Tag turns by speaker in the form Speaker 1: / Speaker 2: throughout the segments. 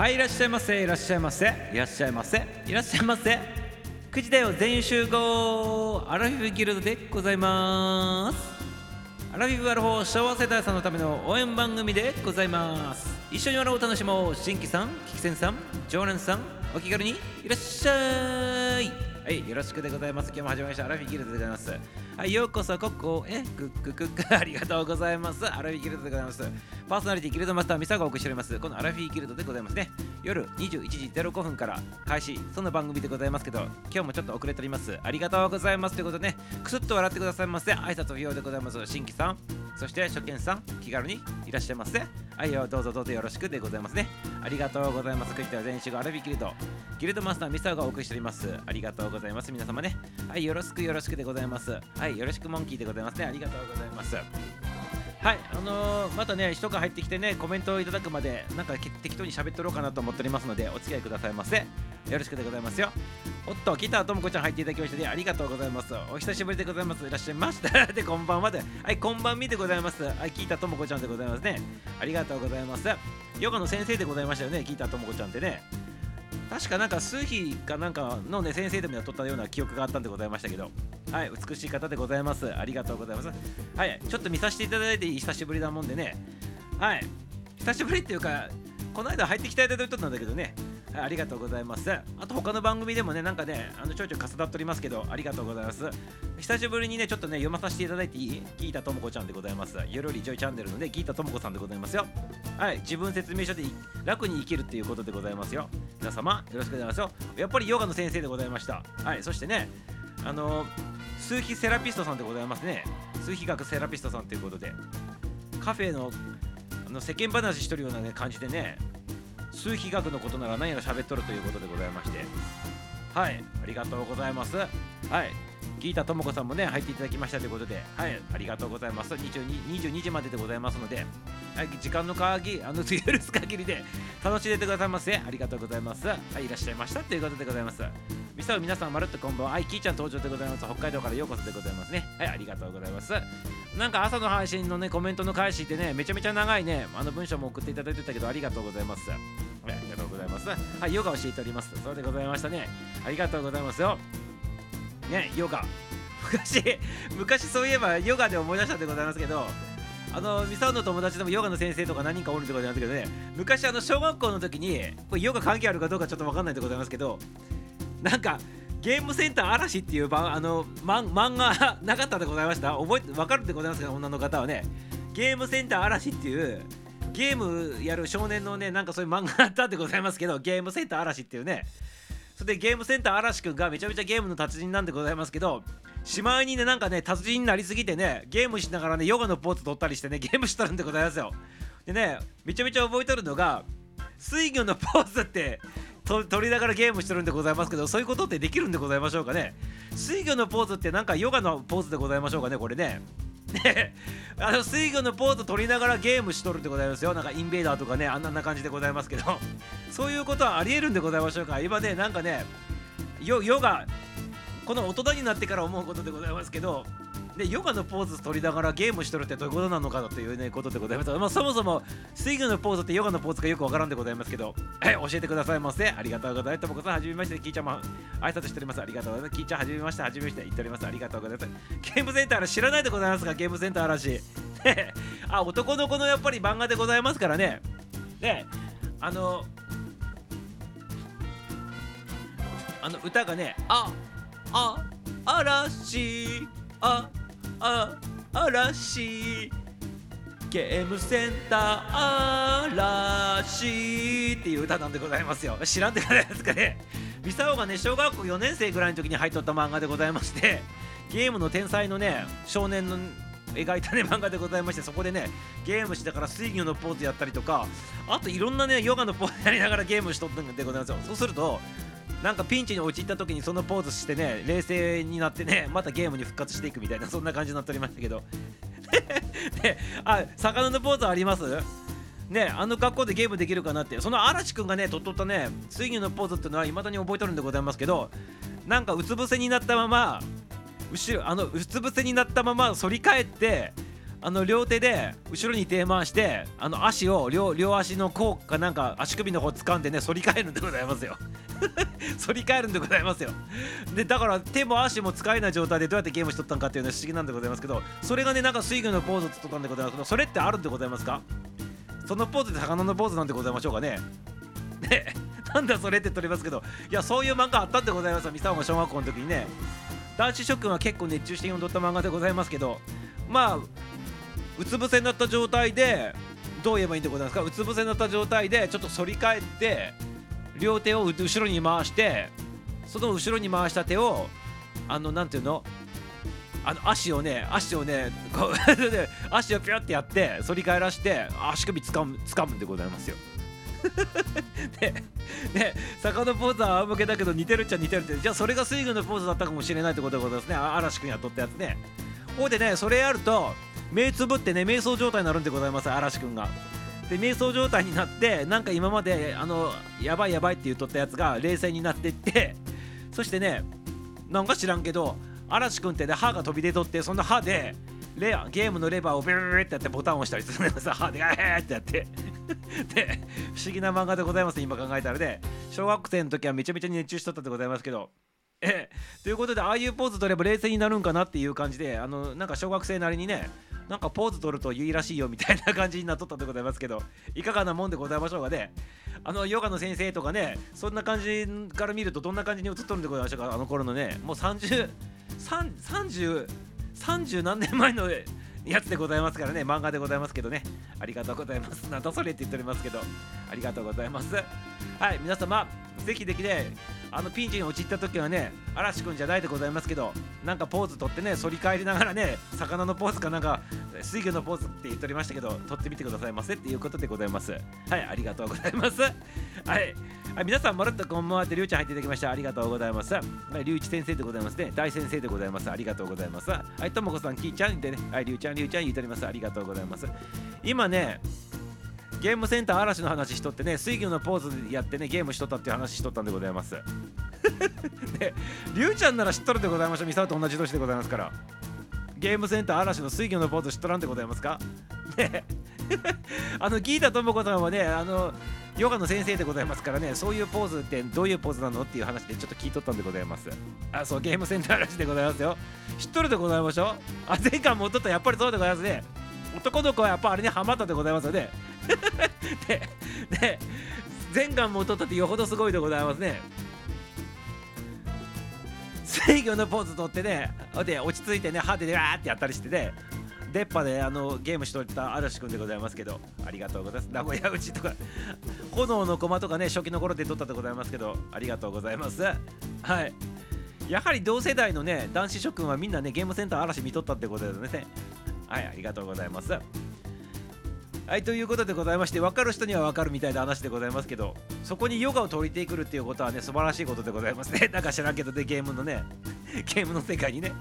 Speaker 1: はいいらっしゃいませいらっしゃいませ。いらっしゃいませ。いらっしゃいませ。9時だよ全員集合。アラフィフギルドでございます。アラフィフアラフォー昭和世代さんのための応援番組でございます。一緒に笑おう楽しもう。新規さんキキセンさん常連さんお気軽にいらっしゃい。はいよろしくでございます。今日も始まりました。アラフィギルドでございます。はいようこそここへ。クッククックありがとうございます。アラフィギルドでございます。パーソナリティギルドマスターミサがお送りしております。このアラフィフギルドでございますね。夜21時05分から開始。その番組でございますけど今日もちょっと遅れております。ありがとうございますということでね。くすっと笑ってくださいませ。挨拶不要でございます。新規さん。そして初見さん気軽にいらっしゃいませ。はいよどうぞどうぞよろしくでございますね。ありがとうございます。クイッター全集合アラフィフギルド。ギルドマスターミサがお送りしております。ありがとうございます。皆様ね。はいよろしくよろしくでございます。はいよろしくモンキーでございますね。ありがとうございます。はい、あのーまたね、人が入ってきてね、コメントをいただくまで、なんか適当に喋っとろうかなと思っておりますので、お付き合いくださいませ。よろしくでございますよ。おっと、ギターともこちゃん入っていただきまして、ね、ありがとうございます。お久しぶりでございます。いらっしゃいました。で、こんばんはで。はい、こんばんみでございます。はい、ギターともこちゃんでございますね。ありがとうございます。ヨガの先生でございましたよね、ギターともこちゃんってね。確かなんか数比かなんかのね先生でもやったような記憶があったんでございましたけど。はい美しい方でございます。ありがとうございます。はいちょっと見させていただいて久しぶりだもんでね。はい久しぶりっていうかこの間入ってきたいただいとったんだけどね。ありがとうございます。あと他の番組でもねなんかねあのちょいちょい重なっておりますけどありがとうございます。久しぶりにねちょっとね読まさせていただいていいギータともこちゃんでございます。ゆるりジョイチャンネルのねギータともこさんでございますよ。はい自分説明書で楽に生きるっていうことでございますよ。皆様よろしくお願いしますよ。やっぱりヨガの先生でございました。はいそしてねあの数秘セラピストさんでございますね。数秘学セラピストさんということでカフェのあの世間話しとるような、ね、感じでね数秘学のことなら何やら喋っとるということでございまして。はいありがとうございます。はい。ギータともこさんもね入っていただきましたということではいありがとうございます。22, 22時まででございますので、はい、時間の限りあの許す限りで楽しんでてくださいませ。ありがとうございます。はいいらっしゃいましたということでございます。ミサオ皆さんまるっとこんばんは。はいキーちゃん登場でございます。北海道からようこそでございますね。はいありがとうございます。なんか朝の配信のねコメントの開始ってねめちゃめちゃ長いねあの文章も送っていただいてたけどありがとうございます。はいありがとうございます。はいヨガを教えております。そうでございましたね。ありがとうございますよ。ねヨガ。昔昔そういえばヨガで思い出したんでございますけどあのミサオの友達でもヨガの先生とか何人かおるってことなんですけどね昔あの小学校の時にこれヨガ関係あるかどうかちょっと分かんないでございますけどなんかゲームセンター嵐っていう番あの漫漫画 なかったでございました？覚えて分かるでございますか？女の方はね。ゲームセンター嵐っていうゲームやる少年のねなんかそういう漫画あったでございますけどゲームセンター嵐っていうねそれでゲームセンター嵐くんがめちゃめちゃゲームの達人なんでございますけどしまいにねなんかね達人になりすぎてねゲームしながらねヨガのポーズ取ったりしてねゲームしたるんでございますよ。でねめちゃめちゃ覚えてるのが水魚のポーズってと取りながらゲームしてるんでございますけどそういうことってできるんでございましょうかね。水魚のポーズってなんかヨガのポーズでございましょうかねこれね。ねあの水魚のポーズ取りながらゲームしとるんでございますよ。なんかインベーダーとかねあんな感じでございますけど。そういうことはありえるんでございましょうか。今ねなんかね世がこの大人になってから思うことでございますけどでヨガのポーズ取りながらゲームしとるってどういうことなのかという、ね、ことでございます、まあ、そもそも水魚のポーズってヨガのポーズかよくわからんでございますけど、はい、教えてくださいませありがとうございます。ともこさんはじめましてキーちゃんも挨拶しております。ありがとうございます。キーちゃんはじめましてはじめまして言っております。ありがとうございます。ゲームセンター知らないでございますかゲームセンター嵐。ね あ男の子のやっぱり漫画でございますからね。ねあのあの歌がねああ嵐ああ嵐ゲームセンター嵐っていう歌なんでございますよ。知らんでございますかね。ミサオがね小学校4年生ぐらいの時に入っとった漫画でございましてゲームの天才のね少年の描いたね漫画でございましてそこでねゲームしながら水魚のポーズやったりとかあといろんなねヨガのポーズやりながらゲームしとったんでございますよ。そうするとなんかピンチに陥った時にそのポーズしてね冷静になってね またゲームに復活していくみたいなそんな感じになっておりましたけど。で あ魚のポーズあります？ねあの格好でゲームできるかなって。その嵐くんがねとっとったね水魚のポーズっていうのはいまだに覚えとるんでございますけどなんかうつ伏せになったまま後ろあのうつ伏せになったまま反り返ってあの両手で後ろに手回してあの足を両両足の甲かなんか足首の方掴んでね反り返るんでございますよ。反り返るんでございますよ。でだから手も足も使えない状態でどうやってゲームしとったんかっていうのは不思議なんでございますけどそれがねなんか水魚のポーズをとったんでございます。けどそれってあるんでございますか？そのポーズで魚のポーズなんでございましょうかね？ねなんだそれって取りますけどいやそういう漫画あったんでございますよ。三沢が小学校の時にね。男子諸君は結構熱中して読んどった漫画でございますけどまあうつ伏せになった状態でどう言えばいいんでございますか？うつ伏せになった状態でちょっと反り返って両手を後ろに回してその後ろに回した手をあのなんていうの？あの足をね足をねこう 足をピュッてやって反り返らして足首つかむつかむんでございますよ。でね坂のポーズは仰向けだけど似てるっちゃ似てるってじゃあそれが水軍のポーズだったかもしれないってことでございますね。嵐君やっとったやつね。ほいでねそれやると目つぶってね瞑想状態になるんでございます嵐君が。で瞑想状態になってなんか今まであのやばいやばいって言っとったやつが冷静になっていってそしてねなんか知らんけど嵐君ってね歯が飛び出とってその歯でレアゲームのレバーをビューってやってボタンを押したりするんです歯でガーってやって。で不思議な漫画でございます今考えたらね。小学生の時はめちゃめちゃ熱中しとったでございますけど。え ということでああいうポーズ取れば冷静になるんかなっていう感じであのなんか小学生なりにねなんかポーズ取るといいらしいよみたいな感じになっとったでございますけどいかがなもんでございましょうかね。あのヨガの先生とかねそんな感じから見るとどんな感じに映っとるんでございましょうか？あの頃のねもう30 30 30何年前の やつでございますからね。漫画でございますけどね。ありがとうございます。なんだそれって言っておりますけど。ありがとうございます。はい皆様ぜひぜひねあのピンチに陥った時はね嵐くんじゃないでございますけどなんかポーズ取ってね反り返りながらね魚のポーズかなんか水魚のポーズって言っておりましたけど取ってみてくださいませっていうことでございますはいありがとうございますはいはい、皆さん、まるっとこんばんはって、りゅうちゃん入っていただきました。ありがとうございます。はい、りゅうち先生でございますね。大先生でございます。ありがとうございます。はい、ともこさん、きーちゃんでね、はい、りゅうちゃん、りゅうちゃん言うております。ありがとうございます。今ね、ゲームセンター嵐の話しとってね、水魚のポーズでやってね、ゲームしとったっていう話しとったんでございます。で、りゅうちゃんなら知っとるでございました。ミサと同じ年でございますから。ゲームセンター嵐の水魚のポーズ知っとらんでございますか？ね あのギータともこさんはねあのヨガの先生でございますからねそういうポーズってどういうポーズなのっていう話でちょっと聞いとったんでございますあそうゲームセンターらしいでございますよ知っとるでございましょ？あ前回もっとったやっぱりそうでございますね男の子はやっぱあれにハマったでございますよね。でで前回もとったってよほどすごいでございますね。制御のポーズ取ってねで落ち着いてね歯でわーってやったりしてね。出っ歯であのゲームしとった嵐くんでございますけどありがとうございます。名古屋うちとか炎の駒とかね初期の頃で撮ったでございますけどありがとうございます。はい。やはり同世代のね男子諸君はみんなねゲームセンター嵐見とったってことですね。はいありがとうございます。はいということでございまして分かる人には分かるみたいな話でございますけどそこにヨガを取りてくるっていうことはね素晴らしいことでございますね。なんか知らんけどでゲームのね ゲームの世界にね。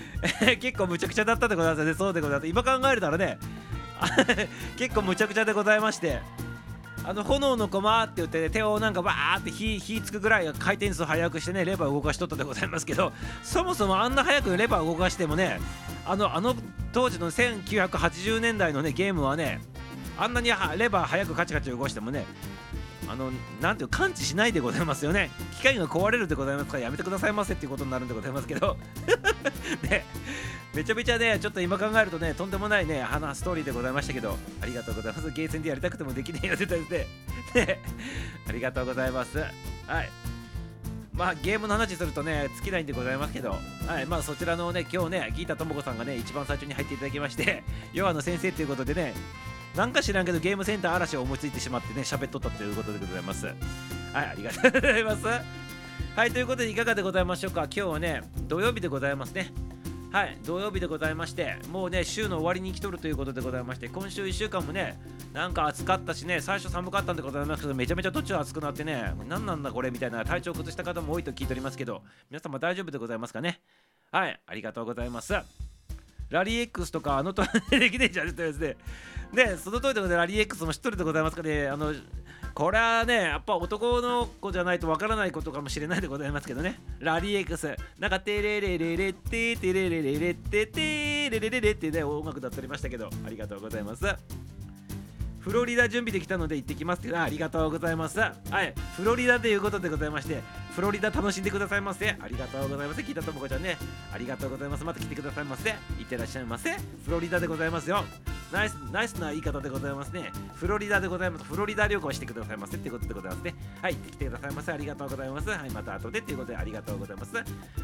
Speaker 1: 結構むちゃくちゃだったでございますね。そうでございます。今考えるならね結構むちゃくちゃでございましてあの炎の駒って言って、ね、手をなんかバーって火火つくぐらい回転数速くしてねレバー動かしとったでございますけどそもそもあんな速くレバー動かしてもねあのあの当時の1980年代のねゲームはねあんなにレバー早くカチカチ動かしてもねあのなんていう感知しないでございますよね。機械が壊れるでございますからやめてくださいませっていうことになるんでございますけど。ね。めちゃめちゃねちょっと今考えるとねとんでもないね花ストーリーでございましたけど。ありがとうございます。ゲーセンでやりたくてもできねえよって言ったでね。ありがとうございます。はい。まあゲームの話するとね尽きないんでございますけど、はい。まあ、そちらのね今日ねギータともこさんがね一番最初に入っていただきましてヨガの先生ということでねなんか知らんけどゲームセンター嵐を思いついてしまってね喋っとったということでございます。はいありがとうございます。はいということでいかがでございましょうか。今日はね土曜日でございますね。はい土曜日でございましてもうね週の終わりに来とるということでございまして今週1週間もねなんか暑かったしね最初寒かったんでございますけどめちゃめちゃ途中暑くなってね何なんだこれみたいな体調崩した方も多いと聞いておりますけど皆様大丈夫でございますかね？はいありがとうございます。ラリー X とかあのとできねえじゃんってですね。で、その通りで。ラリー X も知っとるでございますかね。あの、これはね、やっぱ男の子じゃないとわからないことかもしれないでございますけどね。ラリー X。なんか、テレレレレテテレレレレテテレレレレってね音楽だっておりましたけどありがとうございますフロリダ準備できたので行ってきます。ってありがとうございます。はいフロリダということでございましてフロリダ楽しんでくださいませ。ありがとうございます。聞いたともこちゃんね。ありがとうございます。また来てくださいませ。いってらっしゃいませ。フロリダでございますよ。ナイスナイスな言い方でございますね。フロリダでございます。フロリダ旅行してくださいませってことでございますね。はい来てくださいませ。ありがとうございます。はいまた後でっていうことでありがとうございます。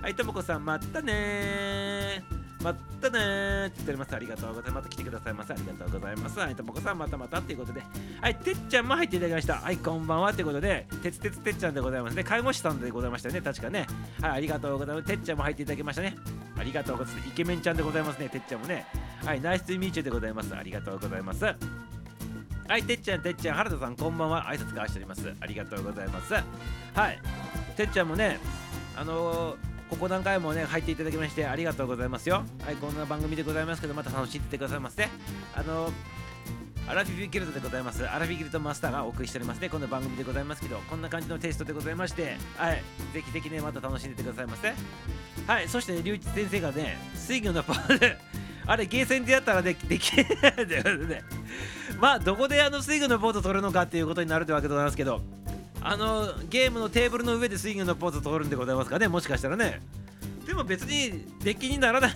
Speaker 1: はいともこさんまたねまたねーって言っております。ありがとうございます。また来てくださいませ。ありがとうございます。はい、ともこさん、またまたっていうことで。はい、てっちゃんも入っていただきました。はい、こんばんはっていうことで、てつてつてっちゃんでございますね。介護士さんでございましたね、確かね。はい、ありがとうございます。てっちゃんも入っていただきましたね。ありがとうございます。イケメンちゃんでございますね、てっちゃんもね。はい、ナイスミーチューでございます。ありがとうございます。はい、てっちゃん、てっちゃん、原田さん、こんばんは。挨拶交わしております。ありがとうございます。はい、てっちゃんもね、あのーここ何回もね入っていただきましてありがとうございますよ。はいこんな番組でございますけどまた楽しんでてくださいませ。あのアラフィフギルドでございます。アラフィギルドマスターがお送りしておりますね。この番組でございますけどこんな感じのテイストでございましてはいぜひぜひねまた楽しんでてくださいませ。はいそして龍一先生がね水魚のパーで あれゲーセンでやったらでできないということでまあどこであの水魚のポーズを取るのかっていうことになるってわけでございますけどあのゲームのテーブルの上でスイングのポーズを取るんでございますかね。もしかしたらね。でも別にデッキにならない。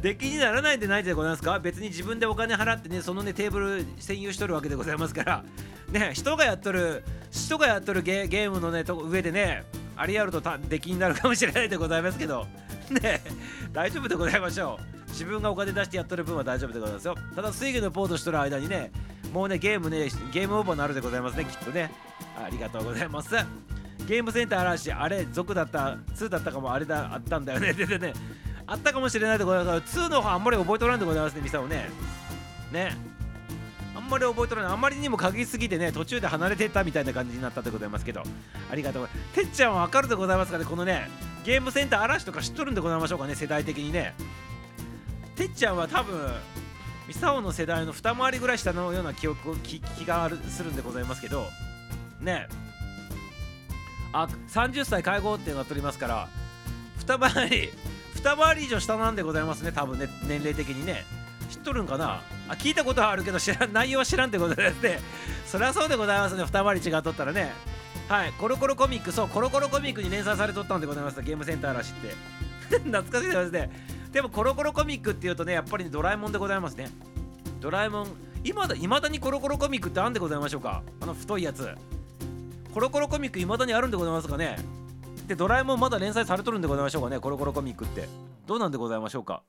Speaker 1: デッキにならないんでないでございますか。別に自分でお金払ってねそのねテーブル占有しとるわけでございますから。ね人がやっとる人がやっとるゲームのねと上でねあれやるとたデッキになるかもしれないでございますけど。ね大丈夫でございましょう。自分がお金出してやっとる分は大丈夫でございますよ。ただスイングのポーズしとる間にねもうねゲームねゲームオーバーになるでございますねきっとね。ありがとうございます。ゲームセンター嵐あれ族だった2だったかもあれだあったんだよね。でねあったかもしれないでございます。2の方あんまり覚えとらんでございますねミサをね。ね。あんまり覚えとらないあんまりにも嗅ぎすぎてね途中で離れてったみたいな感じになったでございますけど。ありがとうてっちゃんはわかるでございますかねこのねゲームセンター嵐とか知っとるんでございましょうかね世代的にね。てっちゃんは多分ミサオの世代の二回りぐらい下のような記憶気気がするんでございますけど。ね。あ30歳介護っていうのが取りますから二回り二回り以上下なんでございますね多分ね年齢的にね。知っとるんかな？あ聞いたことはあるけど知ら内容は知らんってことですね。そりゃそうでございますね二回り違っとったらね。はいコロコロコミックそうコロコロコミックに連載されとったんでございますゲームセンターらしって。懐かしいですね。でもコロコロコミックっていうとねやっぱり、ね、ドラえもんでございますね。ドラえもん今だ未だにコロコロコミックってあんでございましょうか？あの太いやつ。コロコロコミック未だにあるんでございますかね？でドラえもんまだ連載されとるんでございましょうかね？コロコロコミックって。どうなんでございましょうか？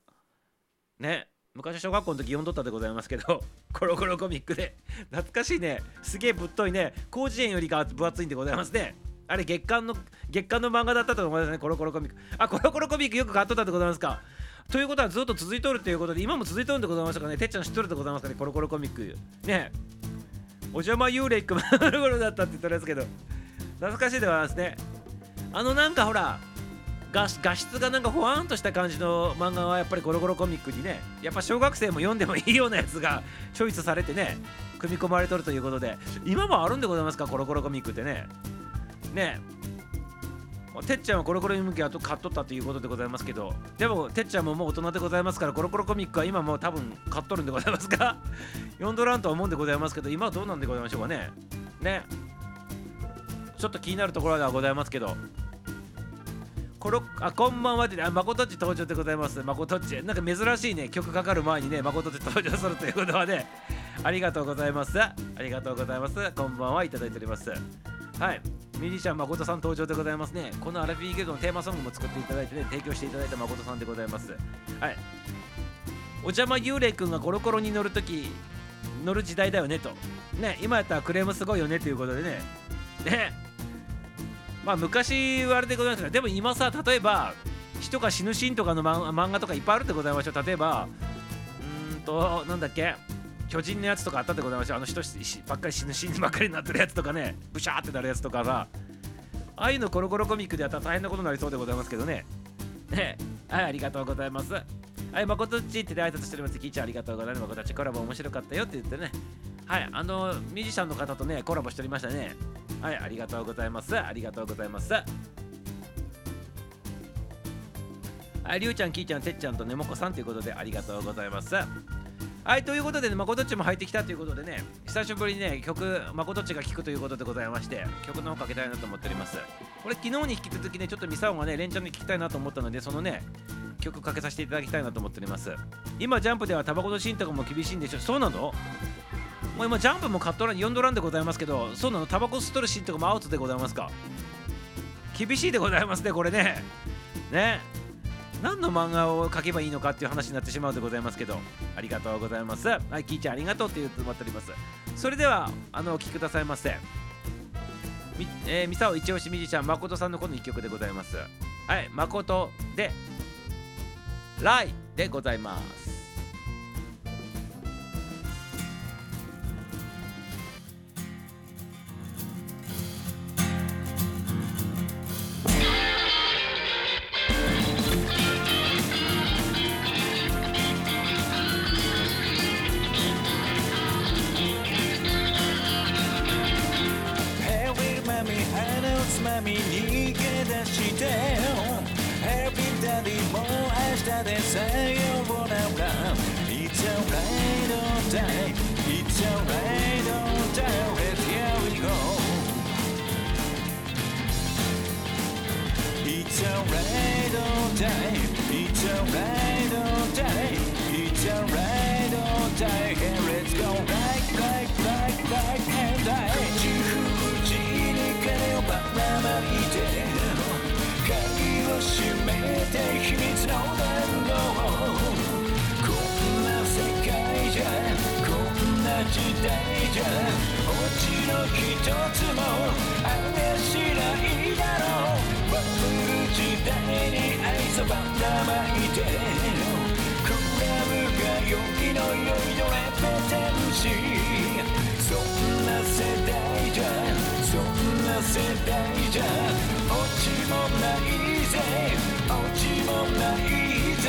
Speaker 1: ね。昔小学校の時読んどったでございますけど コロコロコミックで。懐かしいね。すげえぶっといね。広辞苑よりか分厚いんでございますね。あれ月刊の月刊の漫画だったと思いますね。コロコロコミック。あコロコロコミックよく買っとったでございますか。ということはずっと続いとるということで今も続いとるんでございましたかね？てっちゃん知っとるでございますかね？コロコロコミック。ね。お邪魔幽霊くまる頃だったって言ったんですけど懐かしいでございますね。あのなんかほら画画質がなんかほわんとした感じの漫画はやっぱりゴロゴロコミックにねやっぱ小学生も読んでもいいようなやつが チョイスされてね組み込まれとるということで今もあるんでございますか？コロコロコミックってね。ね。てっちゃんはコロコロに向きは買っとったということでございますけどでもてっちゃんももう大人でございますからコロコロコミックは今もう多分買っとるんでございますか読んどらんとは思うんでございますけど今はどうなんでございましょうかねねちょっと気になるところではございますけどコロあこんばんはで、あ、まことっち登場でございます。まことっち。なんか珍しいね、曲かかる前にね、まことっち登場するということはね、ありがとうございます。ありがとうございます。こんばんはいただいております。はい。ミュージシャン誠さん登場でございますね。このアラフィーゲルドのテーマソングも作っていただいてね、提供していただいた誠さんでございます。はい。お邪魔幽霊くんがコロコロに乗るとき、乗る時代だよねと。ね、今やったらクレームすごいよねということでね。ね。まあ昔はあれでございますが、でも今さ、例えば、人が死ぬシーンとかの漫画とかいっぱいあるでございましょう。例えば、うーんと、なんだっけ？巨人のやつとかあったでございましょ。あの人ばっかり死ぬシーンばっかりになってるやつとかね、ブシャーってなるやつとかさ、ああいうのコロコロコミックでやったら大変なことになりそうでございますけどね。はい、ありがとうございます。はい、まことっちって挨拶しております。キーちゃんありがとうございます。まことっちコラボ面白かったよって言ってね。はい、あの、ミュージシャンの方とね、コラボしておりましたね。はい、ありがとうございます。ありがとうございます。はいりゅうちゃんきーちゃんてっちゃんとねもこさんということでありがとうございますはいということでねまことっちも入ってきたということでね久しぶりにね曲まことっちが聴くということでございまして曲の方かけたいなと思っております。これ昨日に引き続きねちょっとミサオがね連チャンで聴きたいなと思ったのでそのね曲かけさせていただきたいなと思っております。今ジャンプではタバコのシーンとかも厳しいんでしょそうなの？もう今ジャンプもカットラン4ドランでございますけどそうなの？タバコ吸っとるシーンとかもアウトでございますか？厳しいでございますねこれね。ね。何の漫画を描けばいいのかっていう話になってしまうでございますけどありがとうございます。はいキーちゃんありがとうって言ってもらっております。それではあのお聴きくださいませ。み、えー、ミサオ一押しミュージシャン誠さんのこの1曲でございます。はい誠で「ライ」でございます。
Speaker 2: み逃げ出してヘビダディも明日でさようならいつか閉めて秘密の電動こんな世界じゃこんな時代じゃ落ちの一つもあれしないだろうバブル時代に愛想ばらまいてクラブが良きの良いのレペテンシーそんな世代じゃ世代じゃ落ちもないぜ。落ちもないぜ。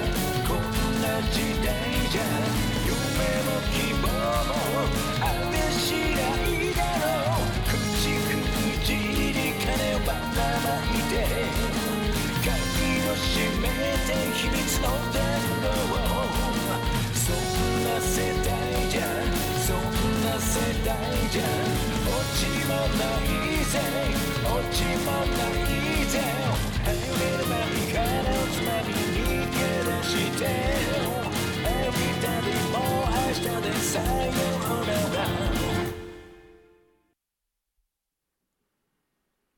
Speaker 2: 時代じゃ夢も希望もあれしないだろう。口口に金をばらまいて。鍵を閉めて秘密の電動そんな世代じゃそんな世代じゃ。落ちもないぜ。落ちもないぜ。離れる間に金をつまみ逃げ出して Every day もう明日でら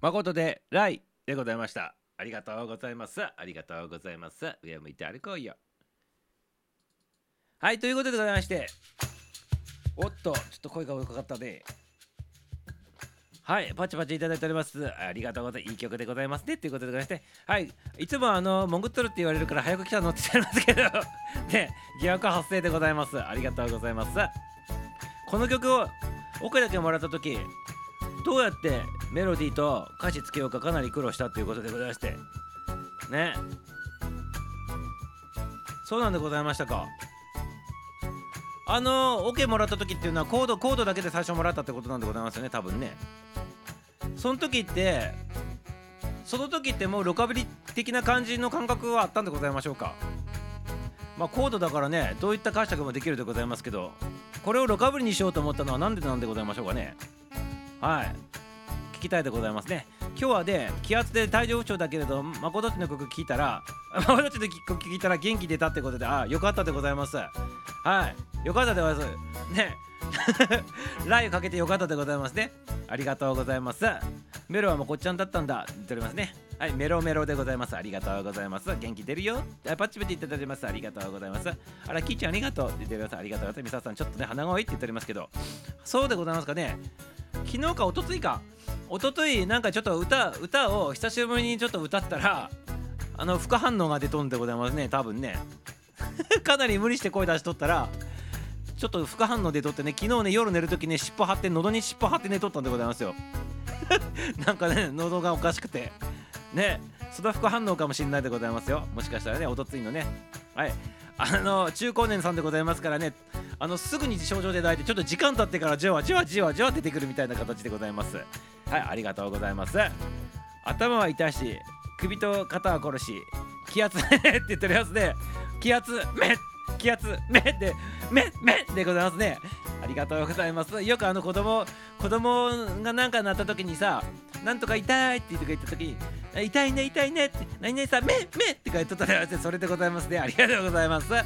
Speaker 1: 誠で「ライ」でございました。ありがとうございます。ありがとうございます。上向いて歩こうよ。はいということでございまして。おっとちょっと声が多かったね。はいパチパチいただいております。ありがとうございます。いい曲でございますね。ということでございまして。はいいつもあの潜っとるって言われるから早く来たのって言っちゃいますけど。ね疑惑発生でございます。ありがとうございます。この曲をオケだけもらった時どうやってメロディーと歌詞つけようかかなり苦労したということでございまして。ね。そうなんでございましたか。あのオケもらった時っていうのはコードコードだけで最初もらったってことなんでございますよね多分ね。その時ってその時ってもうロカビリ的な感じの感覚はあったんでございましょうか？まあコードだからねどういった解釈もできるでございますけどこれをロカブリにしようと思ったのは何でなんでございましょうかね？はい。きたいでございますね。今日はね気圧で体調不調だけれど誠っちの曲聞いたら 誠っちの曲聞いたら元気出たってことであよかったでございます。はい。よかったでございます。ね。ライブかけてよかったでございますね。ありがとうございます。メロはもうこっちゃんだったんだ。って言っておりますね。はい。メロメロでございます。ありがとうございます。元気出るよ。あパッチペって言っていただいてます。ありがとうございます。あらキーちゃんありがとう。って言っております。ありがとうございます。ミサさんちょっとね鼻声って言っておりますけど。そうでございますかね。昨日か一昨日か。一昨日なんかちょっと歌歌を久しぶりにちょっと歌ったらあの副反応が出とんでございますね多分ね。かなり無理して声出しとったらちょっと副反応出とってね昨日ね夜寝るときね尻尾張って喉に尻尾張って寝とったんでございますよ。なんかね喉がおかしくて。ねその副反応かもしれないでございますよ。もしかしたらねおとついのね。はい。あの中高年さんでございますからね。あのすぐに症状で抱いてちょっと時間経ってからじわじわじわじわ出てくるみたいな形でございます。はいありがとうございます。頭は痛いし首と肩は殺し気圧 って言ってるやつで気圧め気圧めでめめでございますね。ありがとうございます。よくあの子供子供がなんかなった時にさなんとか痛いって言って言った時に痛いね痛いねって何々さめめって書いとったらそれでございますね。ありがとうございます。はい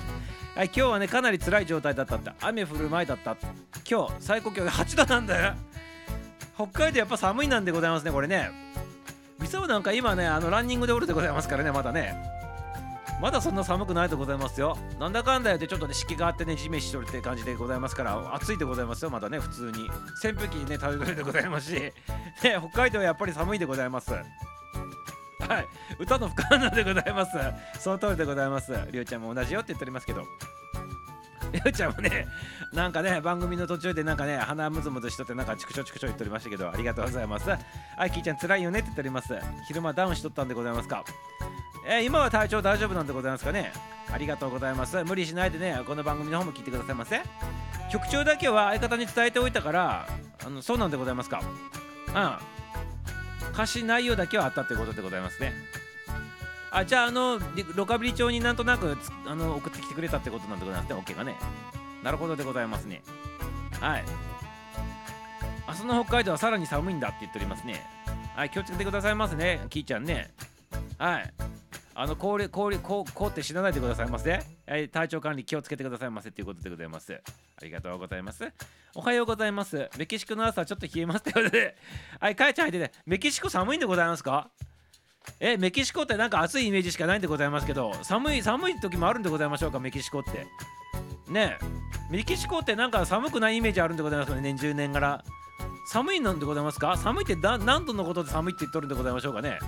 Speaker 1: 今日はねかなり辛い状態だったって。雨降る前だった。今日最高気温8度なんだよ。北海道やっぱ寒いなんでございますねこれね。みそなんか今ねあのランニングでおるでございますからねまだね。まだそんな寒くないでございますよ。なんだかんだ言ってちょっとね湿気があってねジメしとるって感じでございますから暑いでございますよまだね普通に。扇風機にね頼れるでございますし、ね、北海道はやっぱり寒いでございます。はい。歌の不可能でございます。その通りでございます。りょうちゃんも同じよって言っておりますけど。りょうちゃんもねなんかね番組の途中でなんかね鼻むずむずしとってなんかチクチョチクチョ言っておりましたけどありがとうございます。はいキーちゃん辛いよねって言っております。昼間ダウンしとったんでございますか。えー、今は体調大丈夫なんでございますかね。ありがとうございます。無理しないでねこの番組の方も聞いてくださいませ。曲調だけは相方に伝えておいたからあのそうなんでございますか。うん。歌詞内容だけはあったということでございますね。あじゃああのロカビリ帳になんとなくあの送ってきてくれたってことなんでございますね。OK がね。なるほどでございますね。はい。明日の北海道はさらに寒いんだって言っておりますね。はい気をつけてくださいますね。キーちゃんね。はい。あの氷氷こうこうって死なないでくださいませ、はい、体調管理気をつけてくださいませということでございます。ありがとうございます。おはようございます。メキシコの朝ちょっと冷えますということではいかえちゃん入っててメキシコ寒いんでございますか？えメキシコってなんか暑いイメージしかないんでございますけど寒い寒い時もあるんでございましょうかメキシコって。ねえ。メキシコってなんか寒くないイメージあるんでございますね年中年がら。寒いなんでございますか？寒いって何度のことで寒いって言っとるんでございましょうかね。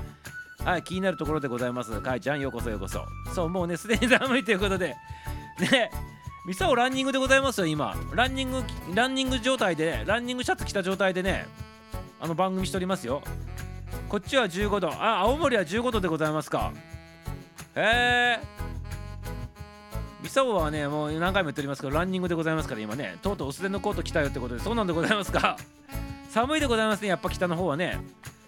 Speaker 1: はい気になるところでございます。かいちゃんようこそようこそ。そうもうねすでに寒いということで。ねミサオランニングでございますよ今。ランニングランニング状態でランニングシャツ着た状態でねあの番組しておりますよ。こっちは15度。あ青森は15度でございますか。へえミサオはねもう何回も言っておりますけどランニングでございますから今ね。とうとう薄手のコート着たよってことでそうなんでございますか。寒いでございますね。やっぱ北の方はね。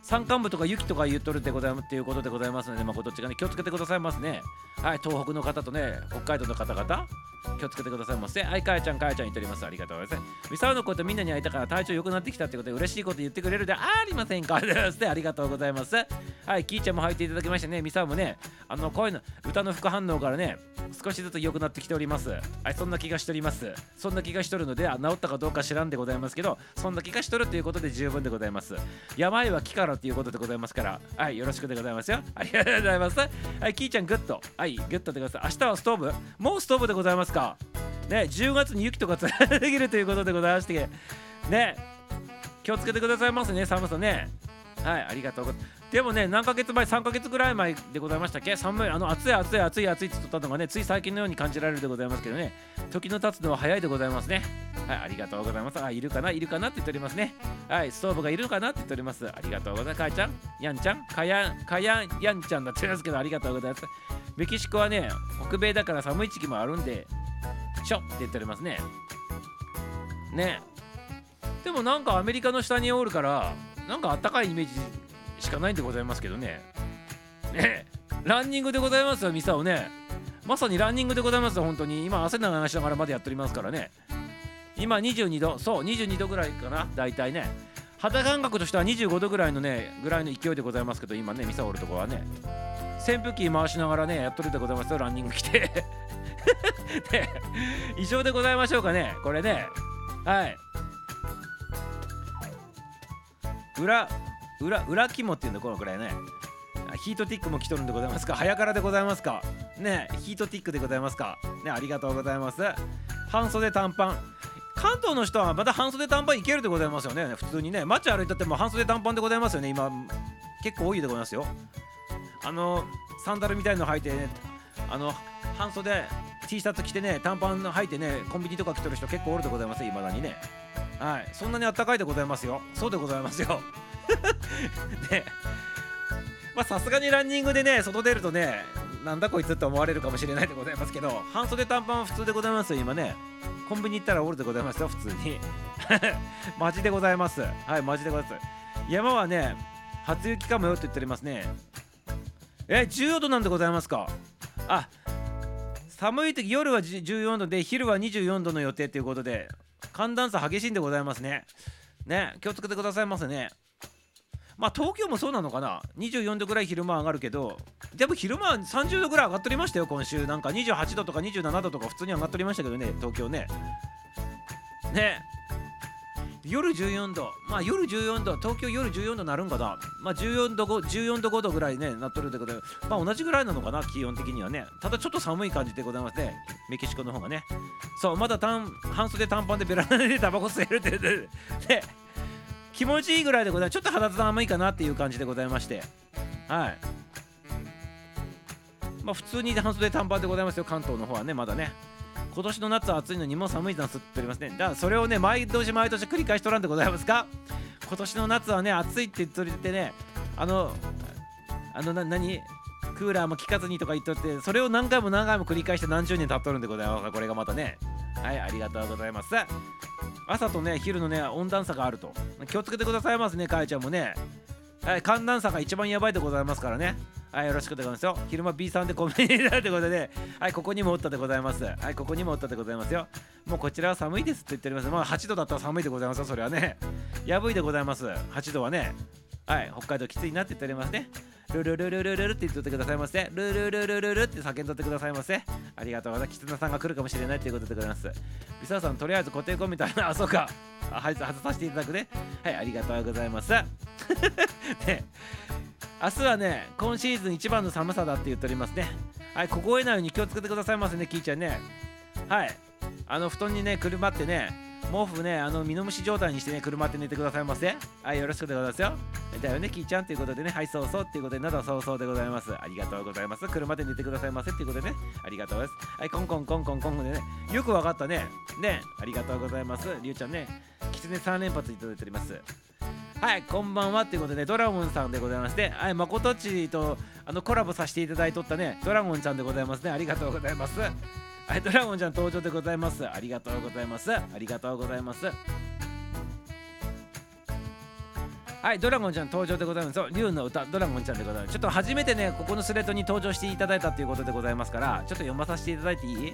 Speaker 1: 山間部とか雪とか言っとるでございますっていうことでございますので、まあ、どっちかね気をつけてくださいますね。はい東北の方とね北海道の方々。気をつけてくださいませ。はいかやちゃんかやちゃん言っております。ありがとうございます。ミサオのことみんなに会いたから体調良くなってきたってことで嬉しいこと言ってくれるでありませんか。ありがとうございます。はいキーちゃんも入っていただきましてね。ミサオもねあのこういうの歌の副反応からね少しずつ良くなってきております。はいそんな気がしております。そんな気がしとるので治ったかどうか知らんでございますけどそんな気がしとるということで十分でございます。病は気からということでございますから。はいよろしくでございますよ。ありがとうございます。はいキーちゃんグッド。はいグッドでください明日はストーブ。もうストーブでございます。か。ね10月に雪とかできるということでございまして。ね気をつけてくださいますね寒さね。はいありがとうございます。でもね何ヶ月前3ヶ月ぐらい前でございましたっけ？寒いあの暑い暑い暑い暑いって言ったのがねつい最近のように感じられるでございますけどね。時の経つのは早いでございますね。はいありがとうございます。あいるかないるかなって言っておりますね。はいストーブがいるかなって言っております。ありがとうございます。かいちゃん？やんちゃん？かやんかやんやんちゃんだって言いますけどありがとうございます。メキシコはね北米だから寒い時期もあるんでしょって言っておりますね。ね。でもなんかアメリカの下におるからなんかあったかいイメージしかないんでございますけどね。ね。ランニングでございますよミサをね。まさにランニングでございますよ本当に。今汗流しながらまでやっておりますからね。今22度そう22度ぐらいかな大体ね。肌感覚としては25度ぐらいのねぐらいの勢いでございますけど今ねミサオるとこはね。扇風機回しながらねやっとるでございますよランニング来て。ね異常でございましょうかね。これね。はい。裏裏裏肝っていうのこのくらいね。ヒートティックも来とるんでございますか？早からでございますか？ねヒートティックでございますか？ねありがとうございます。半袖短パン。関東の人はまた半袖短パンいけるでございますよね。普通にね。街歩いたっても半袖短パンでございますよね。今結構多いでございますよ。あのサンダルみたいの履いてねあの半袖 T シャツ着てね短パン履いてねコンビニとか来てる人結構おるでございますいまだにね。はい。そんなにあったかいでございますよ。そうでございますよ。ね。まあさすがにランニングでね外出るとねなんだこいつって思われるかもしれないでございますけど半袖短パンは普通でございますよ今ね。コンビニ行ったらおるでございますよ普通に。マジでございます。はいマジでございます。山はね初雪かもよって言っておりますね。え14度なんでございますか？あ寒い時夜は14度で昼は24度の予定ということで寒暖差激しいんでございますね。ね気をつけてくださいませね。まあ東京もそうなのかな？24度ぐらい昼間上がるけどでも昼間は30度ぐらい上がっておりましたよ今週。なんか28度とか27度とか普通に上がっておりましたけどね東京ね。ね。夜14度。まあ夜14度東京夜14度なるんかな。まあ14度5 14度5度ぐらいねなっとるってことで。まあ同じぐらいなのかな気温的にはね。ただちょっと寒い感じでございますねメキシコの方がね。そうまだ短半袖短パンでベランダでタバコ吸えるってで気持ちいいぐらいでございます。ちょっと肌寒いかなっていう感じでございまして。はい。まあ普通に半袖短パンでございますよ関東の方はねまだね。今年の夏は暑いのにも寒い夏っておりますね。だからそれをね毎年毎年繰り返しとらんでございますか？今年の夏はね暑いって言っとりてねあのあのな何？クーラーも効かずにとか言っとってそれを何回も何回も繰り返して何十年経っとるんでございますこれがまたね。はいありがとうございます。朝とね昼のね温暖差があると。気をつけてくださいますねかえちゃんもね。はい寒暖差が一番やばいでございますからね。はい、よろしくでございますよ。昼間 B さんでコメンビニだってことで、はい、ここにもおったでございます。はい、ここにもおったでございますよ。もうこちらは寒いですって言っております。まあ8度だったら寒いでございますよ、それはね。やぶいでございます。8度はね。はい、北海道きついなって言っておりますね。ルルルルルルルって言っとってくださいませ。ルルルルルルって叫んどってくださいませ。ありがとうございます。狐さんが来るかもしれないということでございます。ビサさん、とりあえず固定コみたいな、あ、そうか。あはい、外させていただくね。はい、ありがとうございます。ね明日はね、今シーズン一番の寒さだって言っておりますね。はい、凍えないように気をつけてくださいませね、キーちゃんね。はい、あの布団にね、くるまってね、毛布ね、あの、ミノムシ状態にしてね、くるまって寝てくださいませ。はい、よろしくでございますよ。だよね、キーちゃんということでね、はい、そうそうっていうことで、などそうそうでございます。ありがとうございます。車で寝てくださいませっていうことでね、ありがとうございます。はい、コンコンコンコンコンでね、よくわかったね。ね、ありがとうございます。りゅうちゃんね、キツネ3連発いただいております。はい、こんばんはということで、ドラゴンさんでございまして、はい、まことちとあのコラボさせていただいとったね、ドラゴンちゃんでございますね。ありがとうございます。はい、ドラゴンちゃん登場でございます。ありがとうございます。ありがとうございます。はい、ドラゴンちゃん登場でございますよ。竜の歌、ドラゴンちゃんでございます。ちょっと初めてね、ここのスレッドに登場していただいたということでございますから、ちょっと読まさせていただいていい？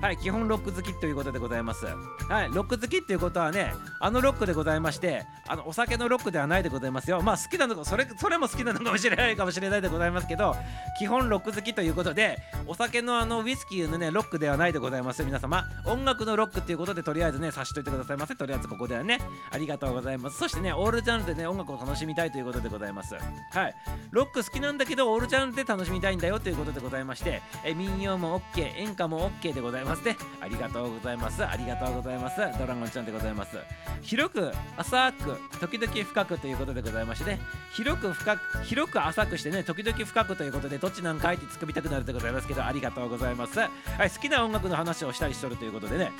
Speaker 1: はい、基本ロック好きということでございます。はい、ロック好きっていうことはね、あのロックでございまして、あのお酒のロックではないでございますよ。まあ好きなの、それそれも好きなのかもしれないかもしれないでございますけど、基本ロック好きということで、お酒のあのウイスキーのね、ロックではないでございます皆様。音楽のロックっていうことで、とりあえずね、察しといてくださいませ。とりあえずここではね、ありがとうございます。そしてね、オールジャンルでね、音楽を楽しみたいということでございます。はい、ロック好きなんだけど、オールジャンルで楽しみたいんだよということでございまして、え民謡も OK、演歌も OK でございますね。ありがとうございます。ありがとうございます。ドラゴンちゃんでございます。広く、浅く、時々深くということでございましてね、広く深く、広く浅くしてね、時々深くということで、どっちなんかいって突っ込みたくなるでございますけど、ありがとうございます。はい、好きな音楽の話をしたりしとるということでね、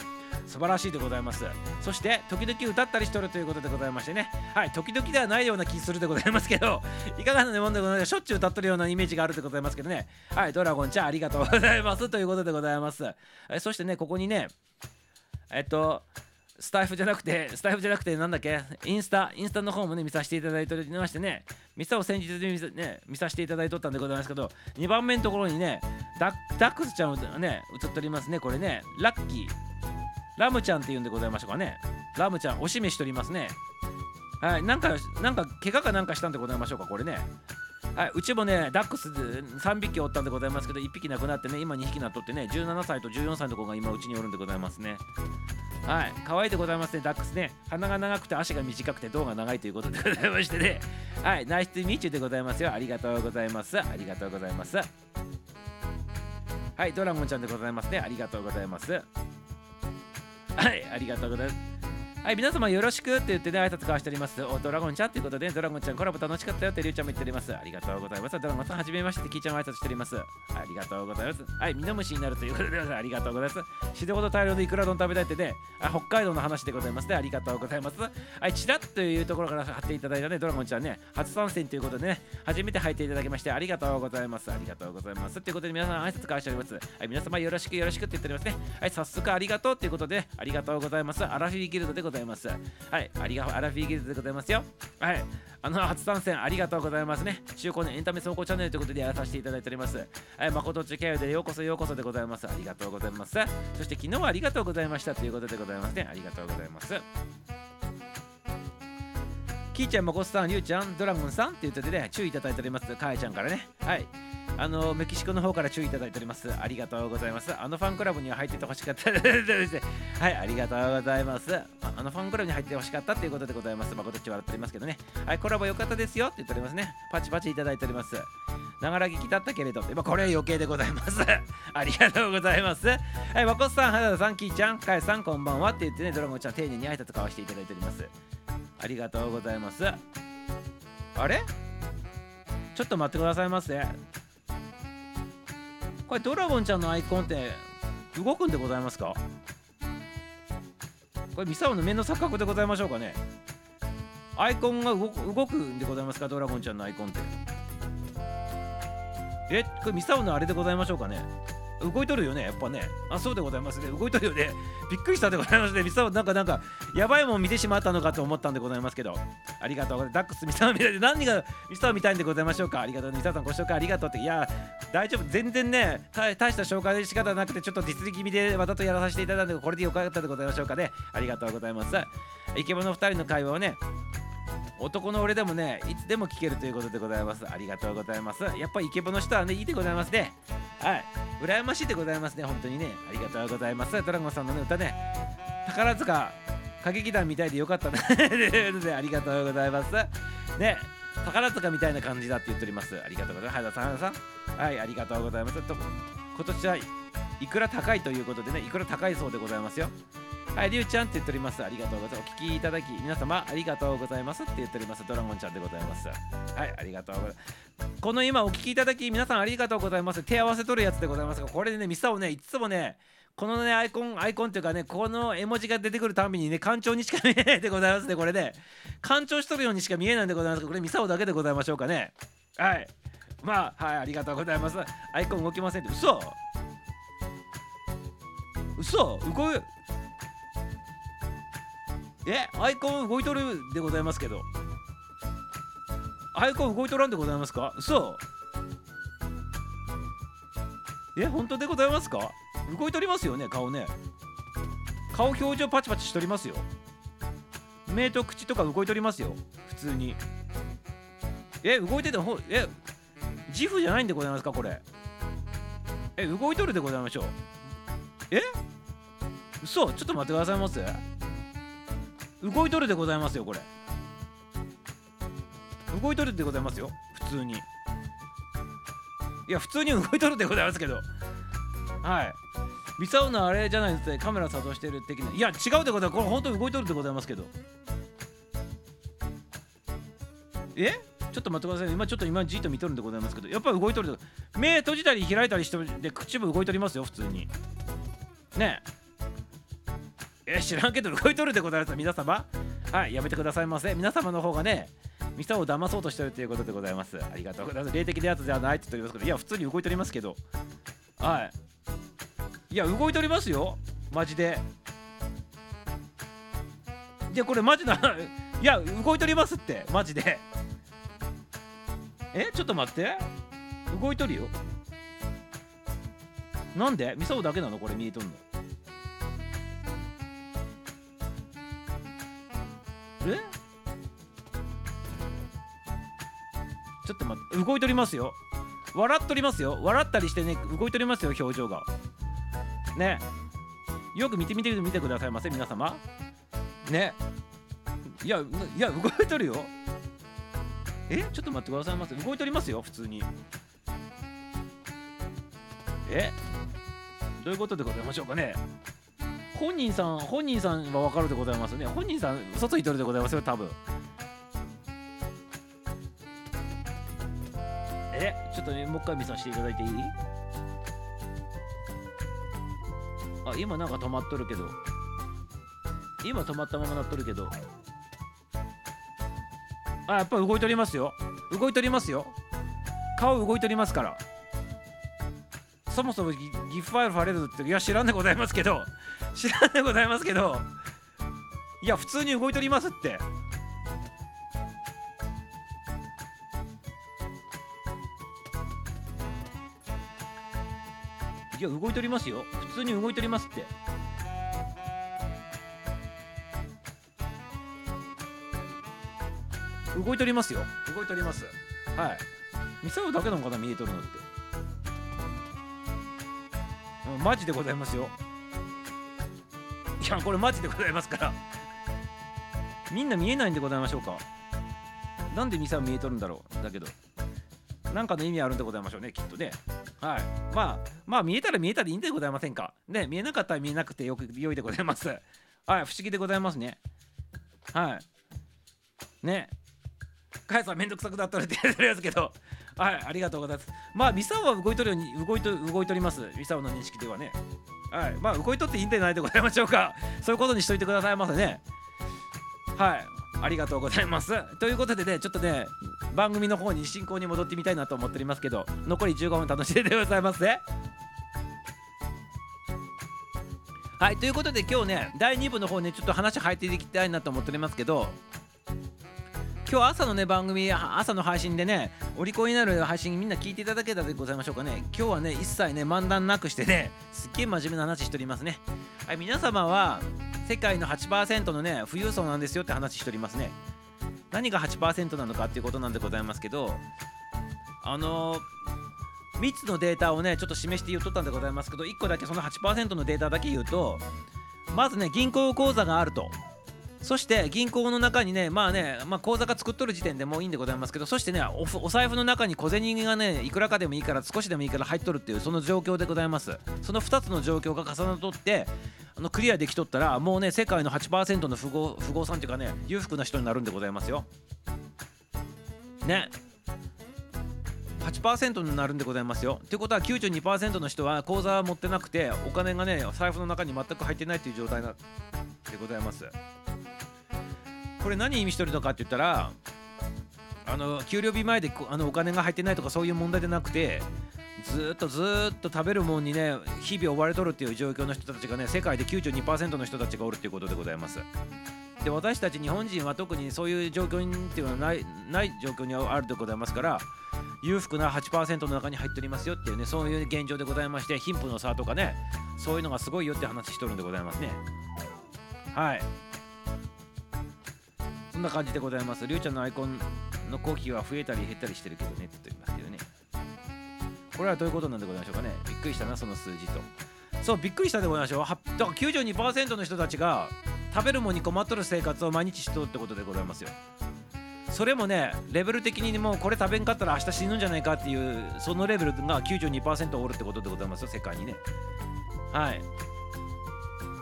Speaker 1: 素晴らしいでございます。そして、時々歌ったりしとるということでございましてね、はい、時々ではないような気するでございますけど、いかがなもんでございますしょっちゅう歌っとるようなイメージがあるでございますけどね、はい、ドラゴンちゃんありがとうございますということでございます。はいそしてね、ここにね、えっと、スタイフじゃなくて、スタイフじゃなくて、なんだっけ、インスタ、インスタの方もね、見させていただいておりましてね、ミサを先日見さ,、ね、見させていただいとったんでございますけど、2番目のところにね、ダダックスちゃんがね、映っておりますね、これね、ラッキー、ラムちゃんっていうんでございましょうかね、ラムちゃん、お示ししておりますね。はい。なんかなんか怪我かなんかしたんでございましょうかこれね。はいうちもねダックス3匹おったんでございますけど1匹亡くなってね今2匹なっとってね17歳と14歳の子が今うちにおるんでございますね。はい可愛いでございますねダックスね。鼻が長くて足が短くて胴が長いということでございましてね。はいナイスミーチューでございますよ。ありがとうございます。ありがとうございます。はいドラゴンちゃんでございますね。ありがとうございます。はいありがとうございます。はい、皆様よろしくって言ってね、挨拶交わしております。おドラゴンちゃんということで、ドラゴンちゃんコラボ楽しかったよってりゅうちゃんも言っております。ありがとうございます。ドラゴンさん、はじめまして、キーちゃんも挨拶しております。ありがとうございます。はい、ミノムシになるということで、ありがとうございます。死ぬほど大量のイクラ丼食べたいってね、あ北海道の話でございますね。ありがとうございます。はい、チラッというところから貼っていただいたね、ドラゴンちゃんね、初参戦ということでね、初めて入っていただきまして、ありがとうございます。ありがとうございます。ということで、皆さん、挨拶交わしております。はい、皆様よろしくよろしくって言っておりますね。はい、早速ありがとうということで、ありがとうございます。アラフィギルドでございます。ざいますはい、ありがアラフィー技術でございますよ。はい、あの初参戦ありがとうございますね。中高年エンタメ走行チャンネルということでやらさせていただいております。はい、誠ち経由でようこそようこそでございます。ありがとうございます。そして昨日はありがとうございましたということでございますね。ありがとうございます。キーちゃん、まこさん、りゅうちゃん、ドラゴンさんって言ってね、注意いただいております。かえちゃんからね。はい。あのメキシコの方から注意いただいております。ありがとうございます。あのファンクラブには入っててほしかったです。はい、ありがとうございます。あのファンクラブに入ってほしかったということでございます。まことっち笑っておりますけどね。はい、コラボ良かったですよって言っておりますね。パチパチいただいております。ながら聞きだったけれど、まあ、これは余計でございます。ありがとうございます。はい、まこさん、原田さん、キーちゃん、かえさん、こんばんはって言ってね、ドラゴンちゃん、丁寧に挨拶交わしていただいております。ありがとうございます。あれ？ちょっと待ってくださいませ。これドラゴンちゃんのアイコンって動くんでございますか？これミサオの面の錯覚でございましょうかね？アイコンが動く動くんでございますか？ドラゴンちゃんのアイコンって。え？これミサオのあれでございましょうかね？動いとるよねやっぱね。あそうでございますね。動いとるよね。びっくりしたでございますね。ミサオなんかなんかやばいもん見てしまったのかと思ったんでございますけど。ありがとうございます。ダックスミサオみたいで何がミサオみたいんでございましょうか。ありがとう。ミサオさんご紹介ありがとうって。いや大丈夫。全然ね大大した紹介の仕方なくてちょっとディスり気味でわざとやらさせていただいたのでこれでよかったでございましょうかね。ありがとうございます。イケボの2人の会話をね男の俺でもねいつでも聞けるということでございます。ありがとうございます。やっぱりイケボの人はねいいでございますね。はい。羨ましいでございますね。本当にね。ありがとうございます。ドラゴンさんのね歌ね。宝塚歌劇団みたいでよかったね。ありがとうございます。ね。宝塚みたいな感じだって言っております。ありがとうございます。原田さん。原田さんはい。ありがとうございます。と今年はいくら高いということでねいくら高いそうでございますよ。はい、りゅうちゃんって言っております。ありがとうございます。お聞きいただき、皆様ありがとうございますって言っております。ドラゴンちゃんでございます。はい、ありがとうございます。この今お聞きいただき、皆さんありがとうございます。手合わせ取るやつでございますが、これでね、ミサをね、いつもね、このね、アイコン、アイコンっていうかね、この絵文字が出てくるたびにね、干潮にしか見えないでございますね、これね。干潮しとるようにしか見えないんでございますが、これミサオだけでございましょうかね。はい。まあ、はい、ありがとうございます。アイコン動きませんって、嘘嘘動いえアイコン動いとるでございますけど。アイコン動いとらんでございますか？嘘。え本当でございますか？動いとりますよね顔ね。顔表情パチパチしとりますよ。目と口とか動いとりますよ普通に。え動いててほえ自負じゃないんでございますかこれ。え動いとるでございましょう。え？嘘。ちょっと待ってくださいます動いとるでございますよこれ。動いとるでございますよ普通に。いや普通に動いとるでございますけど。はい。ミサオのあれじゃないですねカメラ作動してる的な。いや違うでございます。これ本当に動いとるでございますけど。え？ちょっと待ってください今ちょっと今じっと見とるんでございますけど。やっぱり動いとる目閉じたり開いたりしてで口も動いとりますよ普通に。ねえ。え知らんけど動いとるでございます皆様。はいやめてくださいませ。皆様の方がねミサを騙そうとしてるということでございます。ありがとうございます。霊的なやつではないって言っておりますけどいや普通に動いとりますけど。はい。いや動いとりますよ。マジで。いやこれマジな いや動いとりますって。マジで。えちょっと待って。動いとるよ。なんで？ミサオだけなの？これ見えとんの？え？ちょっと待って動いとりますよ。笑っとりますよ。笑ったりしてね動いとりますよ表情が。ね。よく見てみて見てくださいませ皆様。ね。いやいや動いとるよ。え？ちょっと待ってくださいませ。動いとりますよ普通に。え？どういうことでございましょうかね。本人さん本人さんは分かるでございますね。本人さん嘘ついとるでございますよ多分。えちょっとねもう一回見させていただいていい？あ今なんか止まっとるけど。今止まったままなっとるけど。あやっぱ動いとりますよ。動いとりますよ。顔動いとりますから。そもそもギギフファイルファレルっていや知らんでございますけど 知らんでございますけどいや普通に動いとりますって。いや動いとりますよ。普通に動いとりますって。動いとりますよ。動いとります。はい。ミサオだけなのかな見えとるのって。マジでございますよ。いやこれマジでございますから。みんな見えないんでございましょうか。なんでミサ見えとるんだろう。だけど。なんかの意味あるんでございましょうねきっとね。はい。まあまあ見えたら見えたらいいんでございませんか。ね見えなかったら見えなくてよく良いでございます。はい不思議でございますね。はい。ね。かやさんめんどくさくなっとるって言ってるやつけど。はいありがとうございます。まあミサオは動いとるように動いと動いとります。ミサオの認識ではね。はいまあ動いとっていいんじゃないでございましょうか。そういうことにしといてくださいませね。はいありがとうございます。ということでねちょっとね番組の方に進行に戻ってみたいなと思っておりますけど残り15分楽しんでくださいませはいということで今日ね第2部の方ねちょっと話入っていきたいなと思っておりますけど今日朝のね番組朝の配信でねお利口になる配信みんな聞いていただけたでございましょうかね。今日はね一切ね漫談なくしてねすっげえ真面目な話しておりますね。はい皆様は世界の8%のね富裕層なんですよって話しておりますね。何が8%なのかっていうことなんでございますけどあの3つのデータをねちょっと示して言っとったんでございますけど1個だけその8%のデータだけ言うとまずね銀行口座があると。そして銀行の中にねまあね、まあ、口座が作っとる時点でもういいんでございますけどそしてねおお財布の中に小銭がねいくらかでもいいから少しでもいいから入っとるっていうその状況でございますその2つの状況が重なっとってあのクリアできとったらもうね世界の8%の富豪富豪さんっていうかね裕福な人になるんでございますよね8%になるんでございますよ。ということは92%の人は口座は持ってなくてお金がね財布の中に全く入ってないという状態なでございます。これ何意味してるのかって言ったらあの給料日前であのお金が入ってないとかそういう問題でなくてずっとずっと食べるもんにね日々追われとるっていう状況の人たちがね世界で92%の人たちがおるっていうことでございます。で私たち日本人は特にそういう状況にっていうのはないない状況にあるでございますから裕福な8%の中に入っておりますよっていうねそういう現状でございまして貧富の差とかねそういうのがすごいよって話しとるんでございますねはいそんな感じでございます。りゅうちゃんのアイコンのコーヒーは増えたり減ったりしてるけどねって言っておりますけどね。これはどういうことなんでございましょうかね。びっくりしたなその数字と。そうびっくりしたでございましょう。だから92%の人たちが食べるもんに困っとる生活を毎日しとるってことでございますよ。それもねレベル的にもうこれ食べんかったら明日死ぬんじゃないかっていうそのレベルが92%おるってことでございますよ世界にね。はい。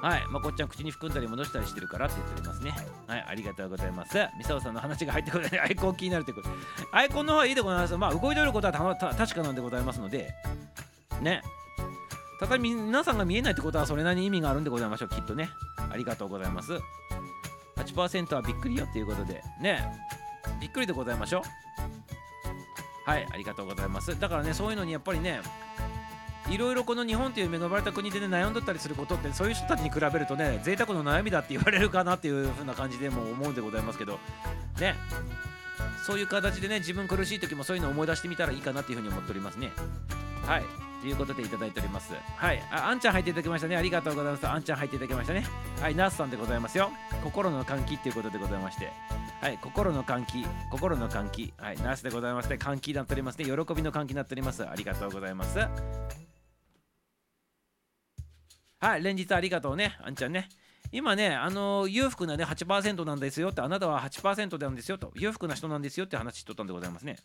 Speaker 1: はい。まこっちゃん口に含んだり戻したりしてるからって言っておりますね。はい。ありがとうございます。みさおさんの話が入ってくるので アイコン気になるってこと。アイコンの方はいいでございます。まあ動いておることは確かなんでございますので。ね。ただ皆さんが見えないってことはそれなりに意味があるんでございましょうきっとね。ありがとうございます。8%はびっくりよっていうことで。ね。びっくりでございましょう。はい。ありがとうございます。だからねそういうのにやっぱりねいろいろこの日本という恵まれた国でね悩んどったりすることってそういう人たちに比べるとね贅沢の悩みだって言われるかなっていう風な感じでも思うんでございますけどね。そういう形でね自分苦しい時もそういうのを思い出してみたらいいかなっていうふうに思っておりますね。はい。ということでいただいております。はい。ああんちゃん入っていただきましたね。ありがとうございます。あんちゃん入っていただきましたね。はい。ナースさんでございますよ。心の換気っていうことでございまして。はい。心の換気心の換気はい。ナースでございまして換気になっておりますね。喜びの換気になっております。ありがとうございます。はい連日ありがとうねあんちゃんね今ね、あの裕福なね8%なんですよって、あなたは8%なんですよと、裕福な人なんですよって話しとったんでございますね。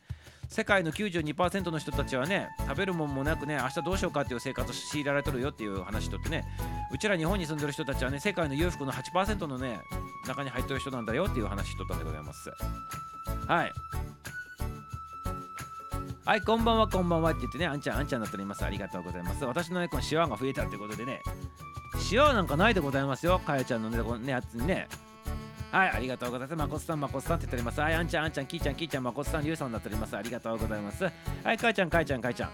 Speaker 1: 世界の92%の人たちはね、食べるもんもなくね、明日どうしようかっていう生活を強いられとるよっていう話しとってね、うちら日本に住んでる人たちはね、世界の裕福の8%のね、中に入ってる人なんだよっていう話しとったんでございます。はい。はい、こんばんは、こんばんはって言ってね、あんちゃん、あんちゃんになっております。ありがとうございます。私のね、このシワが増えたということでね、塩なんかないでございますよ。かやちゃんのね、このね、やつにね。はい、ありがとうございます。まこつさん、まこつさんって言っております。はい、あんちゃん、あんちゃん、きーちゃん、きーちゃん、まこつさん、りゅうさんになっております。ありがとうございます。はい、かやちゃん、かやちゃん、かやちゃん。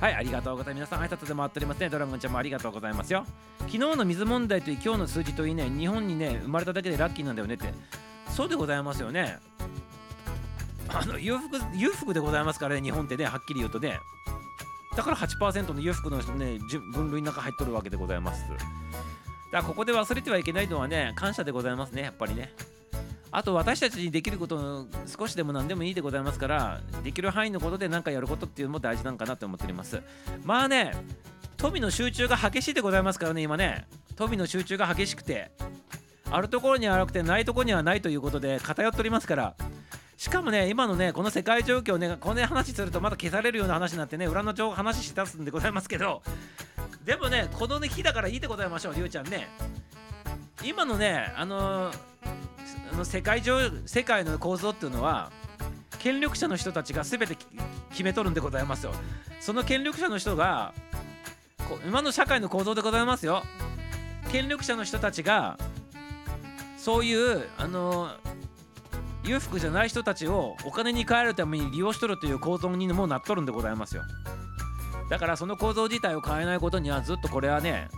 Speaker 1: はい、ありがとうございます。皆さん、挨拶で回っておりますね。ドラゴンちゃんもありがとうございますよ。昨日の水問題といい、今日の数字といいね、日本にね、生まれただけでラッキーなんだよねって。そうでございますよね。あの裕福裕福でございますからね、日本ってね、はっきり言うとね。だから8%の裕福の、ね、分類の中入っとるわけでございます。だからここで忘れてはいけないのはね、感謝でございますね、やっぱりね。あと私たちにできること少しでも何でもいいでございますから、できる範囲のことで何かやることっていうのも大事なんかなと思っております。まあね、富の集中が激しいでございますからね、今ね。富の集中が激しくて、あるところにはなくてないところにはないということで偏っておりますから、しかもね、今のね、この世界状況ね、この話するとまた消されるような話になってね、裏の情報話し出すんでございますけど、でもね、この、ね、日だからいいでございましょう、りゅうちゃんね。今のね、あのーあの世界上、世界の構造っていうのは、権力者の人たちが全て決めとるんでございますよ。その権力者の人が、今の社会の構造でございますよ。権力者の人たちが、そういう、あのー裕福じゃない人たちをお金に変えるために利用しとるという構造にもなっとるんでございますよ。だからその構造自体を変えないことにはずっとこれはね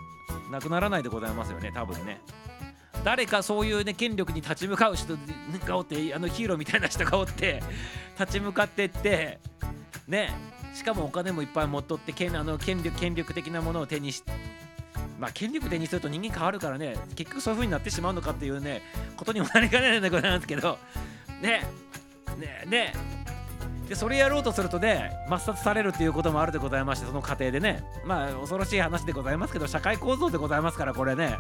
Speaker 1: なくならないでございますよね多分ね。誰かそういうね権力に立ち向かう人がおってあのヒーローみたいな人がおって立ち向かってってねしかもお金もいっぱい持っとって権あの権力権力的なものを手にしてまあ権力手にすると人間変わるからね結局そういう風になってしまうのかっていうねことにもなりかねないんでございますけどねねね。でそれやろうとするとね抹殺されるっていうこともあるでございましてその過程でね。まあ恐ろしい話でございますけど社会構造でございますからこれね。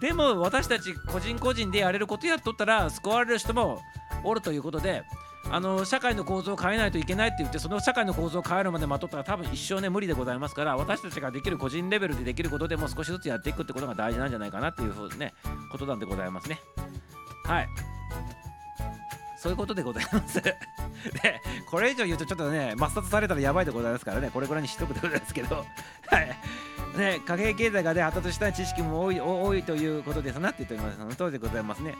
Speaker 1: でも私たち個人個人でやれることやっとったら救われる人もおるということであの社会の構造を変えないといけないって言ってその社会の構造を変えるまで待っとったら多分一生ね無理でございますから私たちができる個人レベルでできることでも少しずつやっていくってことが大事なんじゃないかなっていうふうねことなんでございますねはいそういうことでございます。で、これ以上言うとちょっとね、抹殺されたらやばいでございますからね、これぐらいにしとくでございますけど、はい。ね、貨幣経済がね、発達した知識も多い多いということですなって言っております。その通りでございますね。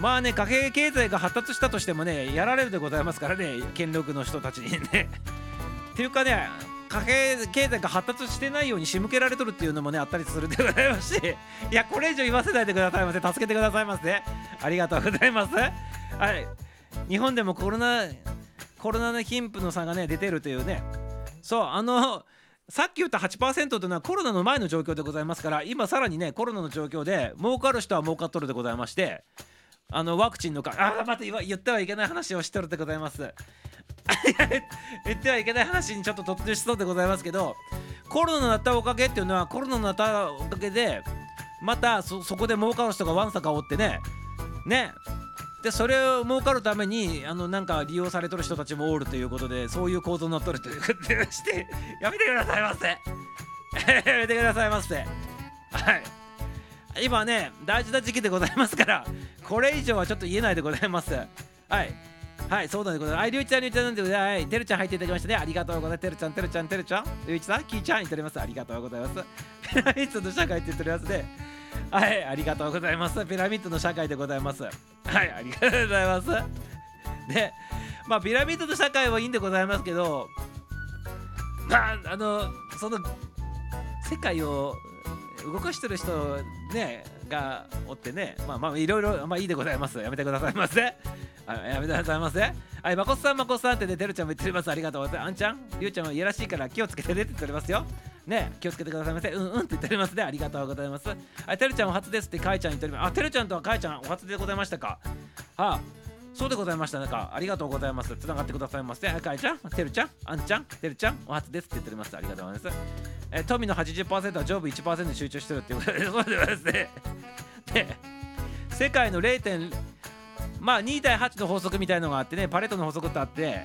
Speaker 1: まあね、貨幣経済が発達したとしてもね、やられるでございますからね、権力の人たちにね。っていうかね、貨幣経済が発達してないように仕向けられとるっていうのもねあったりするでございますし。いやこれ以上言わせないでくださいませ。助けてくださいませ。ありがとうございます。はい。日本でもコロナコロナの貧富の差がね出てるというね。そうあのさっき言った8%というのはコロナの前の状況でございますから今さらにねコロナの状況で儲かる人は儲かっとるでございまして。あのワクチンのかあまた言わ言ってはいけない話をしてるでございます。言ってはいけない話にちょっと突入しそうでございますけどコロナになったおかげっていうのはコロナになったおかげでまたそそこで儲かる人がわんさかおってねね。でそれを儲かるためにあのなんか利用されとる人たちもおるということでそういう構造になっとるということでしてやめてくださいませ。やめてくださいませ。はい。今ね大事な時期でございますから これ以上はちょっと言えないでございますはいはい、そうなんでございます。はい、りゅうちゃん、りゅうちゃんなんでございます。はい、てるちゃん入っていただきましたね。ありがとうございます。てるちゃん、てるちゃん、てるちゃん、りゅうちさん、きーちゃん、言っております。ありがとうございます。ピラミッドの社会って言っておりますね。はい、ありがとうございます。ピラミッドの社会でございます。はい、ありがとうございます。で、まあ、ピラミッドの社会はいいんでございますけど、まあ、あの、その、世界を動かしてる人ねがおってねまあまあいろいろまあいいでございます。やめてくださいませ。やめてくださいませ。はいまこさんまこさんってねてるちゃんも言っております。ありがとうございます。あんちゃんりゅうちゃんはいやらしいから気をつけてねって言っておりますよ。ね気をつけてくださいませ。うんうんって言っておりますね。ありがとうございます。はいてるちゃんお初ですってかいちゃん言っております。あてるちゃんとはかいちゃんお初でございましたか。はあそうでございました。なんかありがとうございます。つながってくださいませ。あかいちゃんてるちゃんあんちゃんてるちゃんお初ですって言っております。ありがとうございます。えー富の80%は上部1%に集中してるっていうことでそうでございます。ねで世界の 0. 点まあ2対8の法則みたいのがあってねパレットの法則ってあって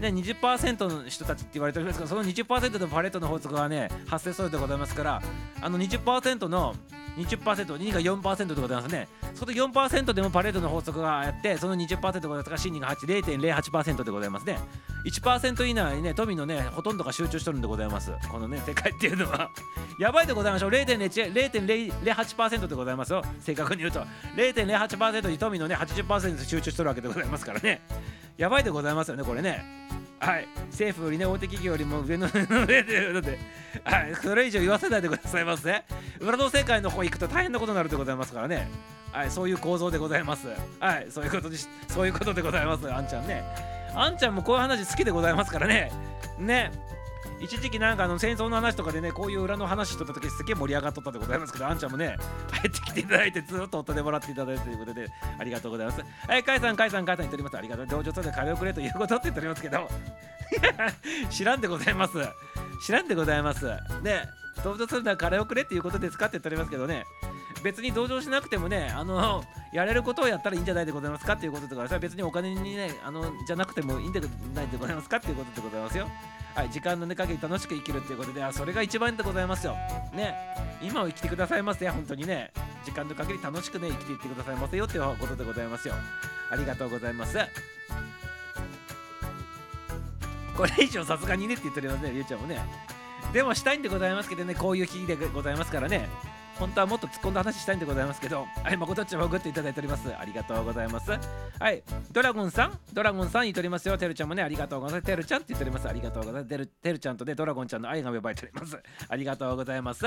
Speaker 1: ね、20%の人たちって言われておりますけどその20%のパレットの法則がね発生するでございますからあの20%の 20%2 が4%でございますね。その4%でもパレットの法則がやってその20%でございますから真理が8.08%でございますね。1%以内にね富のねほとんどが集中しとるんでございます。このね世界っていうのは。やばいでございましょう。0.01 0.08%でございますよ。正確に言うと。0.08%に富のね80%集中しとるわけでございますからね。やばいでございますよねこれね。はい。政府よりね大手企業よりも上の上でいうので、はい、それ以上言わせないでくださいませ裏の世界の方行くと大変なことになるでございますからね。はい。そういう構造でございます。はい。そういうことでそういうことでございます。あんちゃんね。あんちゃんもこういう話好きでございますからね。ね。一時期なんかあの戦争の話とかでねこういう裏の話しとった時すげえ盛り上がっとったでございますけどあんちゃんもね帰ってきていただいてずっと夫でもらっていただいてということでありがとうございます。はいカイさんカイさんカイさん言っております。ありがとう。同情とで金をくれということって言っておりますけど。知らんでございます。知らんでございます。で同情するなら金をくれっていうことですかって言っておりますけどね。別に同情しなくてもねあのやれることをやったらいいんじゃないでございますかっていうことでございます。別にお金にねあのじゃなくてもいいんでないでございますかっていうことでございますよ。はい、時間のね限り楽しく生きるっていうことで、あそれが一番でございますよ。ね、今を生きてくださいませ、本当にね。時間の限り楽しくね、生きていってくださいませよっていうことでございますよ。ありがとうございます。これ以上さすがにねって言っておりますね、りゅうちゃんもね。でもしたいんでございますけどね、こういう日でございますからね。本当はもっと突っ込んだ話したいんでございますけど、はい、まことちゃんもグッといただいております。ありがとうございます。はい、ドラゴンさん、ドラゴンさん言っておりますよ。てるちゃんもね、ありがとうございます。てるちゃんって言っております。ありがとうございます。てるてるちゃんとね、ドラゴンちゃんの愛が芽生えております。ありがとうございます。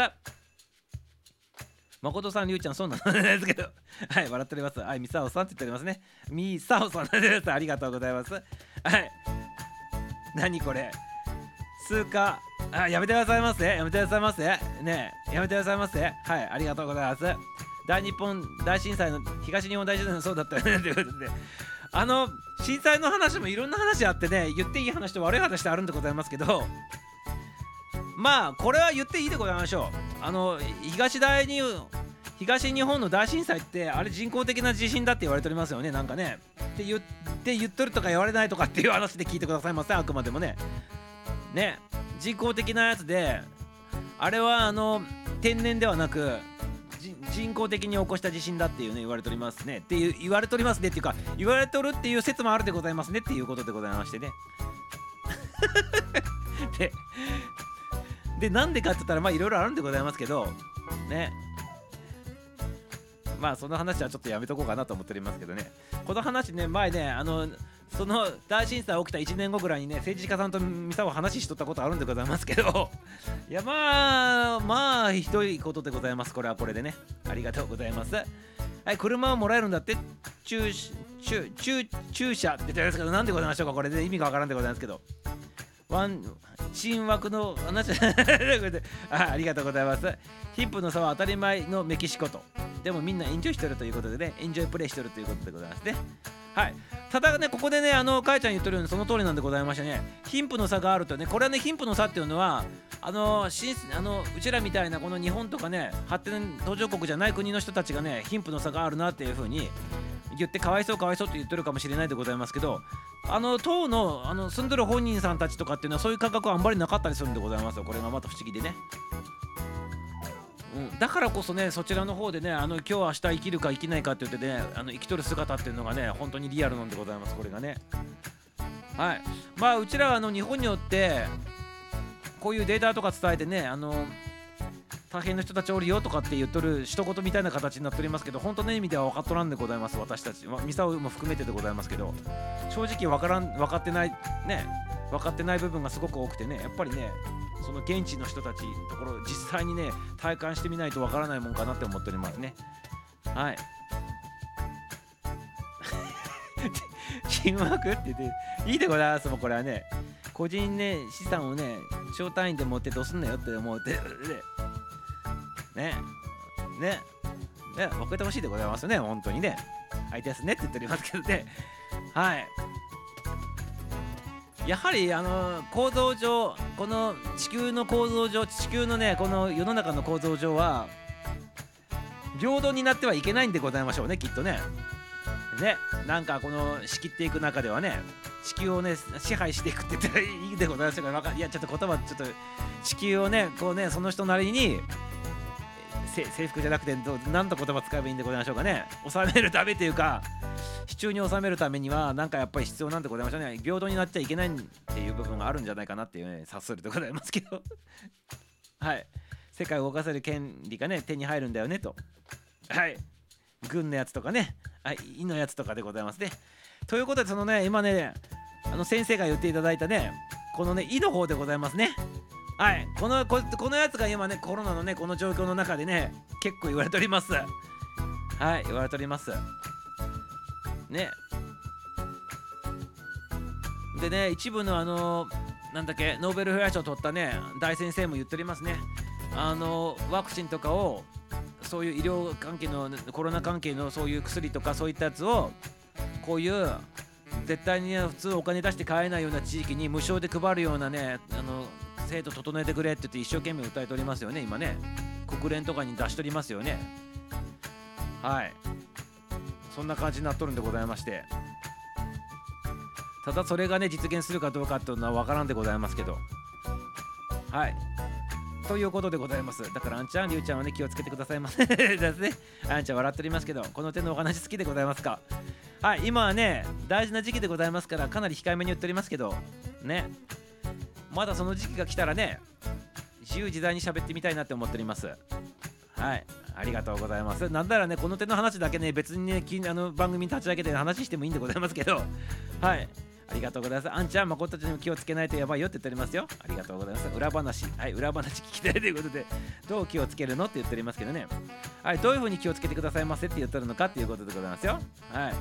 Speaker 1: 誠さん、りゅうちゃん、そうなんですけど、はい、笑っております。はい、みさおさんって言っておりますね。みさおさんです。ありがとうございます。はい。何これ通過。あやめてくださいませ。やめてくださいませ。ねえやめてくださいませ。はいありがとうございます。大日本大震災の東日本大震災のそうだったよね。ということで。あの震災の話もいろんな話あってね言っていい話と悪い話ってあるんでございますけどまあこれは言っていいでございましょう。あの東大に東日本の大震災ってあれ人工的な地震だって言われておりますよね。なんかね。って言って言っとるとか言われないとかっていう話で聞いてくださいませ。あくまでもね。ね人工的なやつであれはあの天然ではなく人工的に起こした地震だっていうね言われておりますね。っていう言われておりますね。っていうか言われておるっていう説もあるでございますね。っていうことでございましてね。ででなんでかって言ったらまあいろいろあるんでございますけどね。まあその話はちょっとやめとこうかなと思っておりますけどね。この話ね前ねあのその大震災起きた1年後ぐらいにね政治家さんとミサを話ししとったことあるんでございますけど。いやまあまあひどいことでございます。これはこれでね。ありがとうございます。はい車をもらえるんだって。駐駐駐駐車って言ってますけどなんでございましょうか。これで意味がわからんでございますけど。ワン新枠の話。あありがとうございます。ヒップの差は当たり前のメキシコと。でもみんなエンジョイしてるということでねエンジョイプレイしてるということでございますね。はいただねここでねあのかえちゃん言ってるようにその通りなんでございましてね貧富の差があるとねこれはね貧富の差っていうのはあのしあのうちらみたいなこの日本とかね発展途上国じゃない国の人たちがね貧富の差があるなっていうふうに言ってかわいそうかわいそうって言ってるかもしれないでございますけどあの当のあの住んでる本人さんたちとかっていうのはそういう感覚はあんまりなかったりするんでございますよこれがまた不思議でね。だからこそねそちらの方でねあの今日明日生きるか生きないかって言ってねあの生きとる姿っていうのがね本当にリアルなんでございますこれがね。はい。まあうちらはあの日本によってこういうデータとか伝えてねあの大変な人たちおるよとかって言っとる一言みたいな形になっておりますけど本当の意味では分かっとらんでございます私たち、まあ、ミサオも含めてでございますけど正直分からん分かってないね。分かってない部分がすごく多くてねやっぱりねその現地の人たちのところ実際にね体感してみないと分からないもんかなって思っておりますね。はい。チームワークって言っていいでございますもうこれはね。個人ね資産をね小単位で持ってどうすんなよって思うてね。ね。ね。分けてほしいでございますね本当にね。相手ですねって言っておりますけどね。はい。やはりあの構造上この地球の構造上地球のねこの世の中の構造上は平等になってはいけないんでございましょうねきっとね。ねなんかこの仕切っていく中ではね地球をね支配していくって言ったらいいでございましょうかわかいやちょっと言葉ちょっと地球をねこうねその人なりに制服じゃなくてど何と言葉使えばいいんでございましょうかね。収めるためというか支柱に収めるためにはなんかやっぱり必要なんでございましょうね。平等になっちゃいけないっていう部分があるんじゃないかなっていうね察するでございますけど。はい。世界を動かせる権利がね手に入るんだよねと。はい。軍のやつとかね。はい陰のやつとかでございますね。ということでそのね今ねあの先生が言っていただいたねこのね「い」の方でございますね。はい。このここのやつが今ねコロナのねこの状況の中でね結構言われております。はい言われております。ね。でね一部のあのなんだっけノーベル平和賞を取ったね大先生も言っておりますね。あのワクチンとかをそういう医療関係のコロナ関係のそういう薬とかそういったやつをこういう絶対に普通お金出して買えないような地域に無償で配るようなねあの制度整えてくれって言って一生懸命訴えておりますよね今ね。国連とかに出しとりますよね。はい。そんな感じになっとるんでございまして。ただそれがね実現するかどうかっていうのは分からんでございますけど。はい。ということでございます。だからあんちゃんりゅうちゃんはね気をつけてくださいませ ですね。あんちゃん笑っておりますけどこの手のお話好きでございますか？はい。今はね大事な時期でございますからかなり控えめに言っておりますけどね。まだその時期が来たらね自由自在に喋ってみたいなって思っておりますはいありがとうございますなんならねこの手の話だけね別にねあの番組立ち上げて話してもいいんでございますけどはいありがとうございます。あんちゃん、誠たちにも気をつけないとやばいよって言っておりますよ。ありがとうございます。裏話、はい、裏話聞きたいということで、どう気をつけるのって言っておりますけどね。はい、どういうふうに気をつけてくださいませって言ってるのかっていうことでございますよ。はい。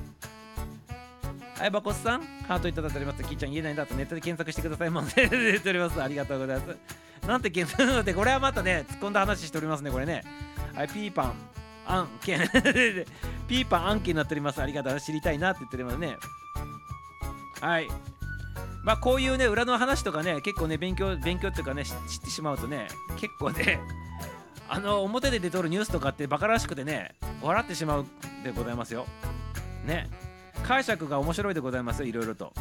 Speaker 1: はい、バコスさん、ハートいただいております。キーちゃん言えないんだとネットで検索してくださいませ。言っております。ありがとうございます。なんて検索なので、これはまたね、突っ込んだ話しておりますね、これね。はい、ピーパン、案件。ピーパン案件になっております。ありがとう。知りたいなって言っておりますね。はい。まあこういうね裏の話とかね結構ね勉強勉強っていうかね知ってしまうとね結構ね あの表で出とるニュースとかってバカらしくてね笑ってしまうでございますよね解釈が面白いでございますよいろいろと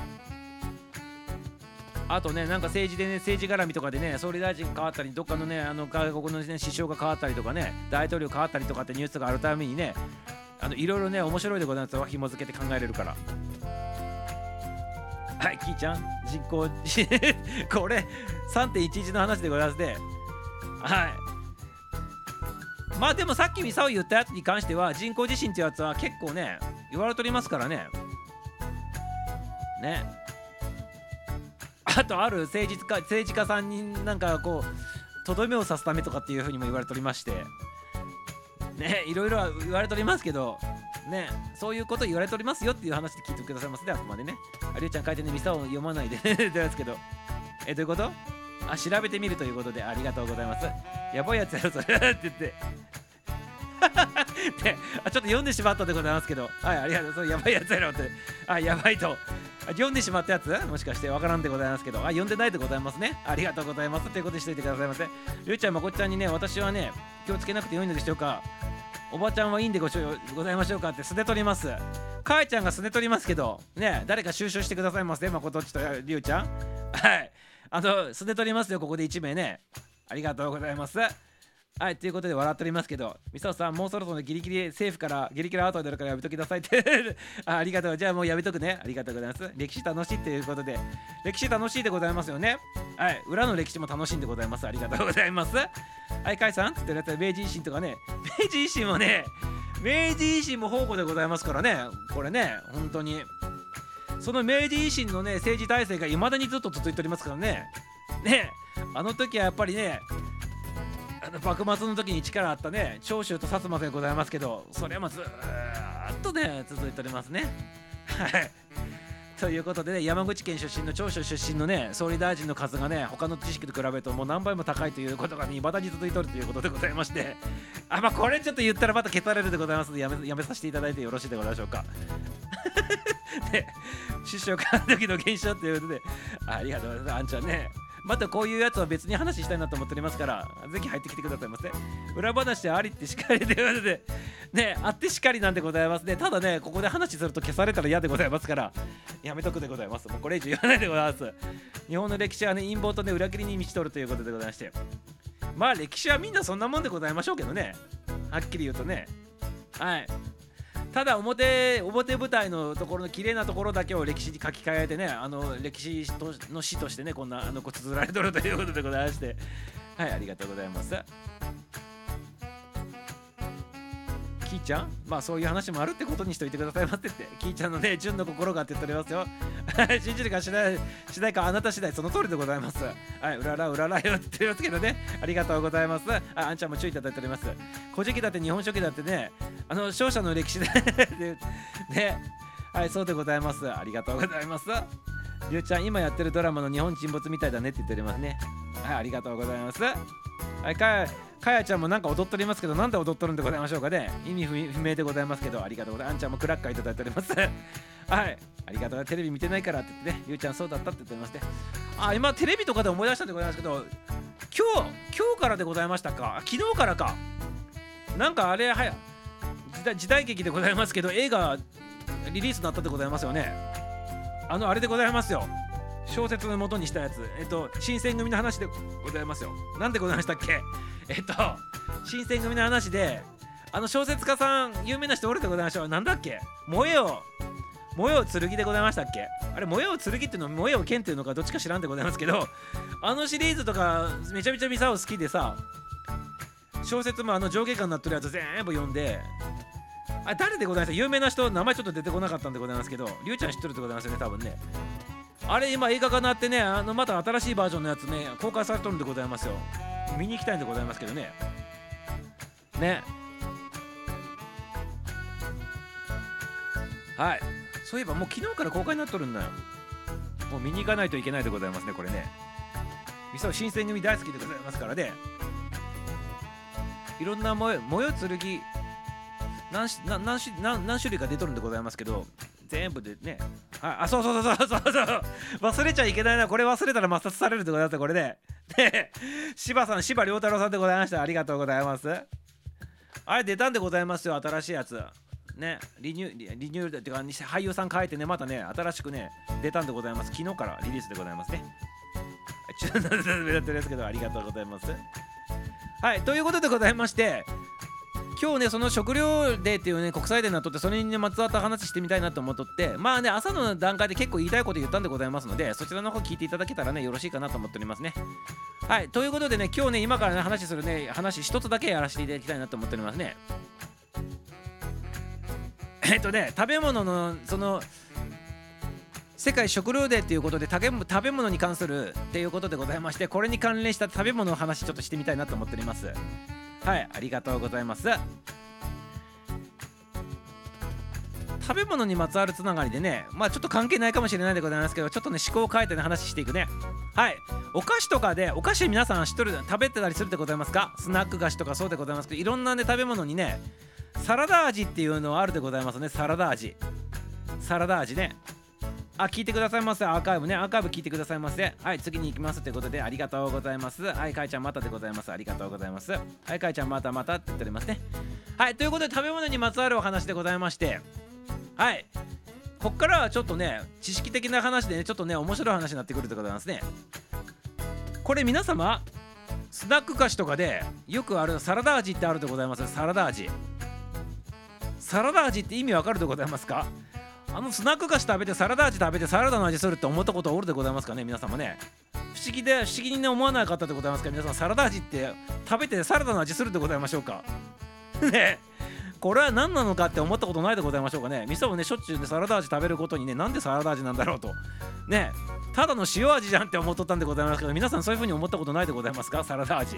Speaker 1: あとねなんか政治でね政治絡みとかでね総理大臣変わったりどっかのねあの外国のね首相が変わったりとかね大統領変わったりとかってニュースがあるためにねあのいろいろね面白いでございますよ紐付けて考えれるからはい、キーちゃん、人口、これ、3.11の話でございますね。はい。まあでもさっきミサオ言ったやつに関しては人工地震ってやつは結構ね、言われておりますからね。ね。あとある政治家政治家さんになんかこう、とどめを刺すためとかっていうふうにも言われておりまして、ね、いろいろ言われておりますけど、ね、そういうこと言われておりますよっていう話で聞いてくださいますね、あくまでね。ありゅうちゃん書いてね、ミサを読まないで ですけど。え、どういうこと？あ、調べてみるということでありがとうございます。やばいやつやろ、それって言って。であちょっと読んでしまったでございますけど、はい、ありがとう、それやばいやつやろって、あ、やばいと、読んでしまったやつ？もしかしてわからんでございますけど、あ、読んでないでございますね。ありがとうございます。ということにしといてくださいませ。りゅうちゃん、まこっちゃんにね、私はね、気をつけなくてよいのでしょうか。おばちゃんはいいんでごしょございましょうかってすね取ります。かえちゃんがすね取りますけど、ね、誰か収集してくださいませ、まことっちとりゅうちゃん。はい。あの、すね取りますよ、ここで1名ね。ありがとうございます。はい、ということで笑っておりますけど、みさおさん、もうそろそろギリギリ政府からギリギリアウトになるからやめときなさいって あ。ありがとう。じゃあもうやめとくね。ありがとうございます。歴史楽しいということで、歴史楽しいでございますよね。はい、裏の歴史も楽しいんでございます。ありがとうございます。はい、カイさんつってるやつは明治維新とかね、明治維新もね、明治維新も宝庫でございますからね、これね、本当に。その明治維新のね、政治体制がいまだにずっと続いておりますからね。ね、あの時はやっぱりね、あの幕末の時に力あったね長州と薩摩でございますけどそれもずっとね続いておりますねはいということでね山口県出身の長州出身のね総理大臣の数がね他の知識と比べるともう何倍も高いということがいまだに続いておるということでございまして。あまあこれちょっと言ったらまた消されるでございます。のでやめやめさせていただいてよろしいでございましょうか。で首相官時の現象ということで。ありがとうございます。あんちゃんね。またこういうやつは別に話したいなと思っておりますからぜひ入ってきてくださいませ。裏話はありってしかりということでねあってしかりなんでございますね。ただねここで話すると消されたら嫌でございますからやめとくでございます。もうこれ以上言わないでございます。日本の歴史はね陰謀とね裏切りに満ちとるということでございまして。まあ歴史はみんなそんなもんでございましょうけどね。はっきり言うとね。はい。ただ表表舞台のところの綺麗なところだけを歴史に書き換えてねあの歴史の詩としてねこんなあのこう綴られとるということでございまして。はいありがとうございます。キーちゃんまあそういう話もあるってことにしといてくださいませってキーちゃんのね 純の心がって言っておりますよ。信じるかしない次第かあなた次第その通りでございます。はいうららうららよって言ってますけどね。ありがとうございます。ああんちゃんも注意いただいております。古事記だって日本書紀だってねあの勝者の歴史で ね。はいそうでございます。ありがとうございます。りゅうちゃん今やってるドラマの日本沈没みたいだねって言っておりますね。はいありがとうございます。はいかやかやちゃんもなんか踊っておりますけどなんで踊っとるんでございましょうかね。意味不明でございますけどありがとうございます。あんちゃんもクラッカーいただいております。はい。ありがとう。テレビ見てないからって言ってね。りゅうちゃんそうだったって言ってまして。あ今テレビとかで思い出したんでございますけど今日今日からでございましたか？昨日からか。なんかあれはや時代時代劇でございますけど映画リリースになったでございますよね。あのあれでございますよ。小説の元にしたやつ。えっと新選組の話でございますよ。なんでございましたっけ？えっと新選組の話であの小説家さん有名な人おるでございましょう。なんだっけ？燃えよ燃えよ剣でございましたっけ？あれ燃えよ剣っていうの燃えよ剣っていうのかどっちか知らんでございますけどあのシリーズとかめちゃめちゃミサオ好きでさ小説もあの上下巻になってるやつ全部読んであ誰でございます有名な人名前ちょっと出てこなかったんでございますけどりゅうちゃん知ってるでございますよね多分ね。あれ今映画化になってねあのまた新しいバージョンのやつね公開されとるんでございますよ。見に行きたいんでございますけどね。ね。はい。そういえばもう昨日から公開になっとるんだよ。もう見に行かないといけないでございますねこれね。みそ新選組大好きでございますからね。いろんな模様剣何し何何何種類か出とるんでございますけど全部でね。ああそうそうそうそうそうそう。忘れちゃいけないな。これ忘れたら抹殺されるでございますこれね。で柴さん柴良太郎さんでございました。ありがとうございます。あれ出たんでございますよ新しいやつ。ねリニューリニューってか俳優さん変えてねまたね新しくね出たんでございます。昨日からリリースでございますね。ちょっと目立ってるですけどありがとうございますはいということでございまして今日ねその食料デーっていうね国際デーになっとってそれにまつわった話してみたいなと思っとってまあね朝の段階で結構言いたいこと言ったんでございますのでそちらの方聞いていただけたらねよろしいかなと思っておりますね。はいということでね今日ね今からね話するね話一つだけやらせていただきたいなと思っておりますね。えっとね食べ物のその世界食料デーっていうことで食べ食べ物に関するっていうことでございましてこれに関連した食べ物の話ちょっとしてみたいなと思っております。はいありがとうございます。食べ物にまつわるつながりでねまあちょっと関係ないかもしれないでございますけどちょっとね思考を変えてね話していくね。はいお菓子とかでお菓子皆さん知っとる食べてたりするでございますか？スナック菓子とかそうでございますけどいろんなね食べ物にねサラダ味っていうのはあるでございますね。サラダ味。サラダ味ね。あ聞いてくださいませ。アーカイブね。アーカイブ聞いてくださいませ。はい次に行きますということでありがとうございます。はいかいちゃんまたでございますありがとうございます。はいかいちゃんまたまたって言っておりますね。はいということで食べ物にまつわるお話でございまして。はい。こっからはちょっとね知識的な話でねちょっとね面白い話になってくるでございますね。これ皆様スナック菓子とかでよくあるサラダ味ってあるでございます。サラダ味。サラダ味って意味わかるでございますか？あのスナック菓子食べてサラダ味食べてサラダの味するって思ったことおるでございますかね皆様ね。不思議で不思議にね思わなかったでございますか皆さんサラダ味って食べてサラダの味するでございましょうか。ね。これは何なのかって思ったことないでございましょうかね。みそをねしょっちゅうねサラダ味食べることにねなんでサラダ味なんだろうと。ね。ただの塩味じゃんって思っとったんでございますけど皆さんそういう風に思ったことないでございますか？サラダ味。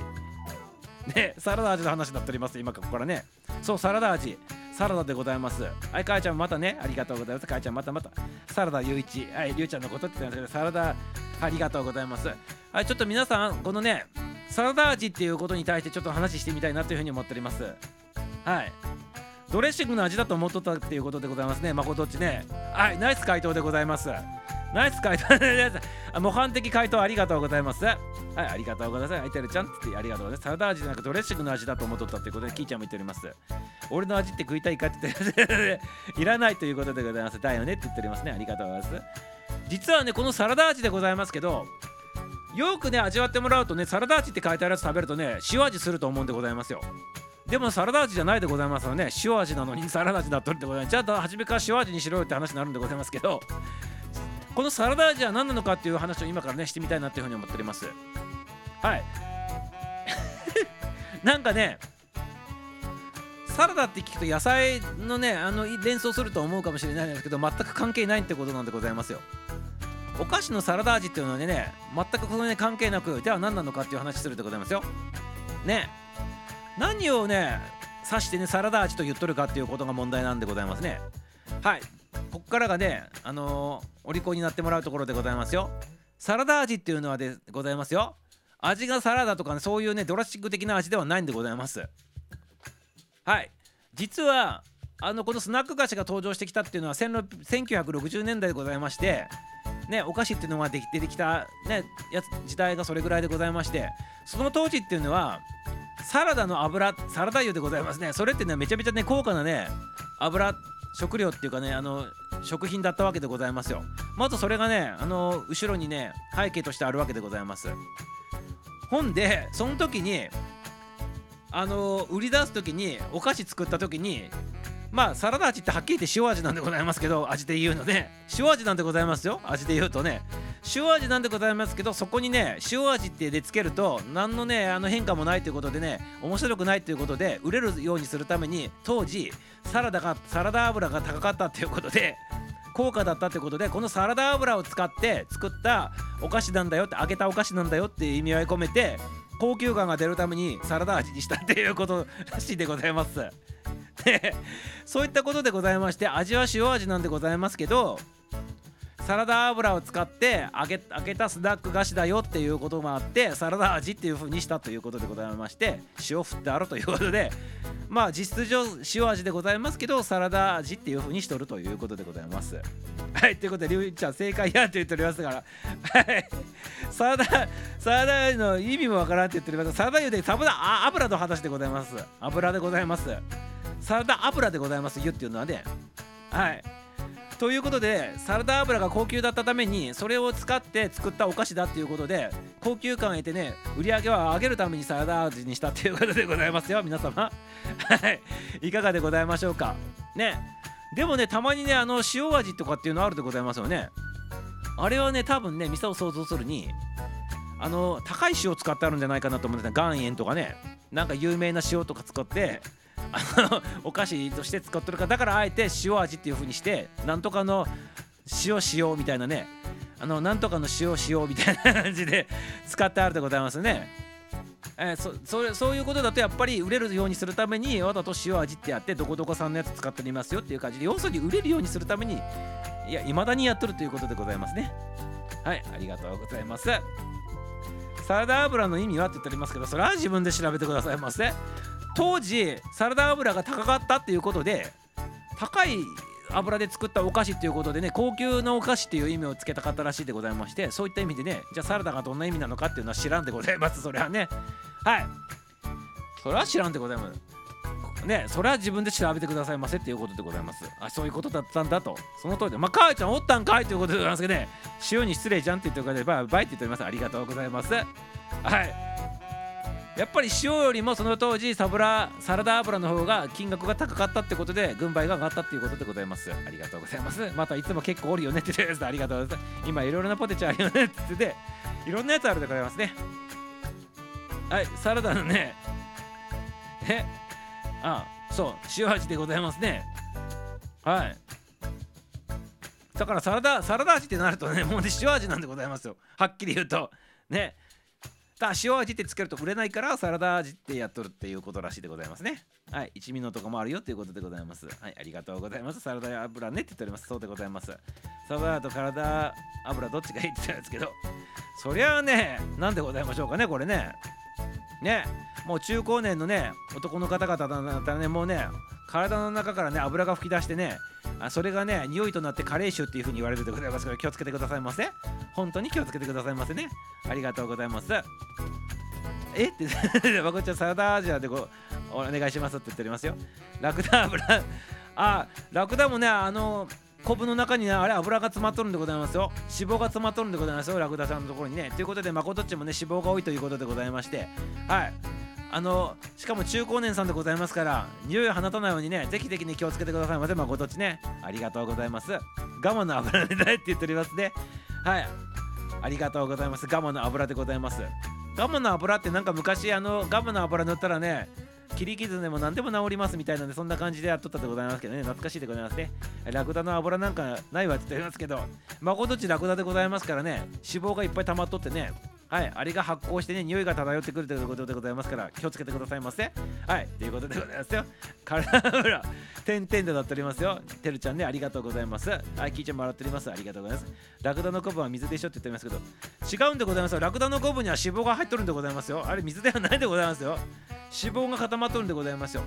Speaker 1: ね。サラダ味の話になっております今ここからね。そうサラダ味。サラダでございます。はい母ちゃんまたね。ありがとうございます。母ちゃんまたまた。サラダゆういちはいりゅうちゃんのことって言ってますけどサラダありがとうございます。はいちょっと皆さんこのねサラダ味っていうことに対してちょっと話してみたいなというふうに思っております。はい。ドレッシングの味だと思っとったっていうことでございますね。まことっちね。はいナイス回答でございます。ナイス回答です。あ模範的回答ありがとうございます。はいありがとうございます。はいてるちゃんってありがとうございます。サラダ味じゃなくドレッシングの味だと思っとったっていうことでキーちゃんも言っております。俺の味って食いたいかって言って いらないということでございます。だよねって言っておりますね。ありがとうございます。実はねこのサラダ味でございますけどよくね味わってもらうとねサラダ味って書いてあるやつ食べるとね塩味すると思うんでございますよ。でもサラダ味じゃないでございますよね。塩味なのにサラダ味だっとるってことでちゃんと初めから塩味にしろよって話になるんでございますけどこのサラダ味は何なのかっていう話を今からねしてみたいなっていうふうに思っております。はい。なんかねサラダって聞くと野菜のねあの連想すると思うかもしれないんですけど全く関係ないってことなんでございますよ。お菓子のサラダ味っていうのはね全くこのね関係なくでは何なのかっていう話するでございますよ。ね。何をね指してねサラダ味と言っとるかっていうことが問題なんでございますね。はい。こっからがねあのーお利口になってもらうところでございますよ。サラダ味っていうのはでございますよ。味がサラダとかねそういうねドラスチック的な味ではないんでございます。はい。実はあのこのスナック菓子が登場してきたっていうのは1960年代でございましてねお菓子っていうのが出てきたねやつ時代がそれぐらいでございましてその当時っていうのはサラダの油サラダ油でございますね。それってねめちゃめちゃね高価なね油食料っていうかねあの食品だったわけでございますよ。まずそれがねあの後ろにね背景としてあるわけでございます。ほんでその時にあの売り出す時にお菓子作った時にまあサラダ味ってはっきり言って塩味なんでございますけど味で言うのね塩味なんでございますよ。味で言うとね塩味なんでございますけどそこにね塩味ってでつけると何のねあの変化もないということでね面白くないということで売れるようにするために当時サラダがサラダ油が高かったっていうことで高価だったってことでこのサラダ油を使って作ったお菓子なんだよって揚げたお菓子なんだよっていう意味合い込めて高級感が出るためにサラダ味にしたっていうことらしいでございます。でそういったことでございまして味は塩味なんでございますけどサラダ油を使って揚げ揚げたスナック菓子だよっていうこともあってサラダ味っていう風にしたということでございまして塩振ってあるということで まあ実質上塩味でございますけどサラダ味っていう風にしとるということでございます。はいということでりゅうちゃん正解やって言っておりますから。はい。サラダサラダ油の意味もわからんって言っております。サラダ油でサラダ油の話でございます。油でございます。サラダ油でございますよっていうのはね。はい。ということでサラダ油が高級だったためにそれを使って作ったお菓子だっていうことで高級感を得てね売り上げは上げるためにサラダ味にしたっていうことでございますよ皆様。はい。いかがでございましょうか。ね。でもねたまにねあの塩味とかっていうのあるでございますよね。あれはね多分ね店を想像するにあの高い塩使ってあるんじゃないかなと思うんですね。岩塩とかね。なんか有名な塩とか使ってお菓子として使ってるからだからあえて塩味っていう風にしてなんとかの塩塩みたいなねあのなんとかの塩塩みたいな感じで使ってあるでございますね。えーそそそういうことだとやっぱり売れるようにするためにわざと塩味ってやってどこどこさんのやつ使ってみますよっていう感じで要するに売れるようにするためにいや未だにやっとるということでございますね。はいありがとうございます。サラダ油の意味はって言っておりますけどそれは自分で調べてくださいませ。当時サラダ油が高かったっていうことで高い油で作ったお菓子っていうことでね高級なお菓子っていう意味をつけたかったらしいでございましてそういった意味でねじゃあサラダがどんな意味なのかっていうのは知らんでございます。それはね。はい。それは知らんでございます。ねそれは自分で調べてくださいませっていうことでございます。あそういうことだったんだと。その通りでまあ母ちゃんおったんかいということでございますけどね。塩に失礼じゃんって言ってくれてバイバイって言っております。ありがとうございます。はい。やっぱり塩よりもその当時サブラサラダ油の方が金額が高かったってことで軍配が上がったっていうことでございます。ありがとうございます。またいつも結構おるよねって言ってありがとうございます。今いろいろなポテチあるよねって言ってていろんなやつあるでございますね。はいサラダのねえあそう塩味でございますね。はい。だからサラダサラダ味ってなるとねもうね塩味なんでございますよ。はっきり言うと。ね。だ塩味ってつけると売れないからサラダ味ってやっとるっていうことらしいでございますね。はい一味のとかもあるよっていうことでございます。はいありがとうございます。サラダ油ねって言っております。そうでございます。サラダと体油どっちがいいって言ったんですけどそりゃあねなんでございましょうかねこれね。ねもう中高年のね男の方々だったらねもうね体の中からね油が噴き出してねあそれがね匂いとなって加齢臭っていう風に言われるでございますから気をつけてくださいませ。本当に気をつけてくださいませね。ありがとうございます。え？ってまこちゃんサラダアジアでごお願いしますって言っておりますよ。ラクダ油。あラクダもねあの昆布の中にねあれ油が詰まっとるんでございますよ。脂肪が詰まっとるんでございますよラクダさんのところにね。ということでまことっちもね脂肪が多いということでございまして。はい。あのしかも中高年さんでございますから匂いを放たないようにねぜひぜひね気をつけてくださいませまことっちね。ありがとうございます。我慢の油でないって言っておりますね。はい。ありがとうございます。我慢の油でございます。ガムの油ってなんか昔あのガムの油塗ったらね切り傷でも何でも治りますみたいなんでそんな感じでやっとったでございますけどね。懐かしいでございますね。ラクダの油なんかないわって言ってますけどまことちラクダでございますからね脂肪がいっぱい溜まっとってねはい、あれが発酵してね、匂いが漂ってくるということでございますから、気をつけてくださいませ。はい、ということでございますよ。体油、点々でなっておりますよ。てるちゃんね、ありがとうございます。はい、キーちゃんもらっております。ありがとうございます。ラクダの昆布は水でしょって言ってますけど、違うんでございますよ。ラクダの昆布には脂肪が入っとるんでございますよ。あれ、水ではないでございますよ。脂肪が固まっとるんでございますよ。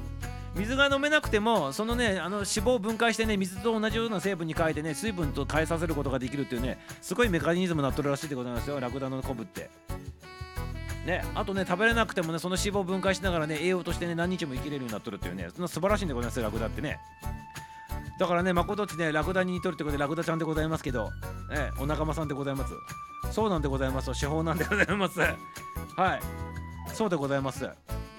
Speaker 1: 水が飲めなくてもそのねあの脂肪を分解してね水と同じような成分に変えてね水分と変えさせることができるっていうねすごいメカニズムになっとるらしいでございますよラクダの昆布ってね、あとね食べれなくてもねその脂肪を分解しながらね栄養としてね何日も生きれるようになっとるっていうねそんな素晴らしいんでございますラクダってね。だからね誠っちねラクダに似とるってことでラクダちゃんでございますけど、えお仲間さんでございます。そうなんでございます。手法なんでございます。はい。そうでございます。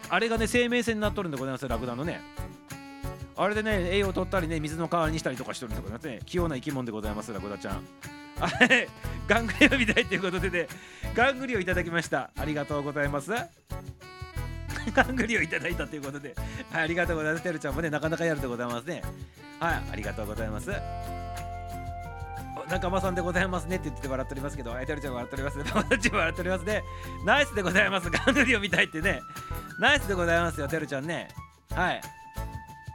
Speaker 1: あれがね生命線になっとるんでございますラクダのね。あれでね栄養を取ったりね水の代わりにしたりとかしてるんですね器用な生き物でございますラクダちゃんあれ ガングリを見たいということでねガングリをいただきましたありがとうございます ガングリをいただいたということで、はい、ありがとうございますてるちゃんもねなかなかやるでございますねはいありがとうございます仲間さんでございますねって言って笑っておりますけど、あいてるちゃん笑っておりますね。友達も笑っておりますね。ナイスでございます。ガングリを見たいってね。ナイスでございますよ、てるちゃんね。はい。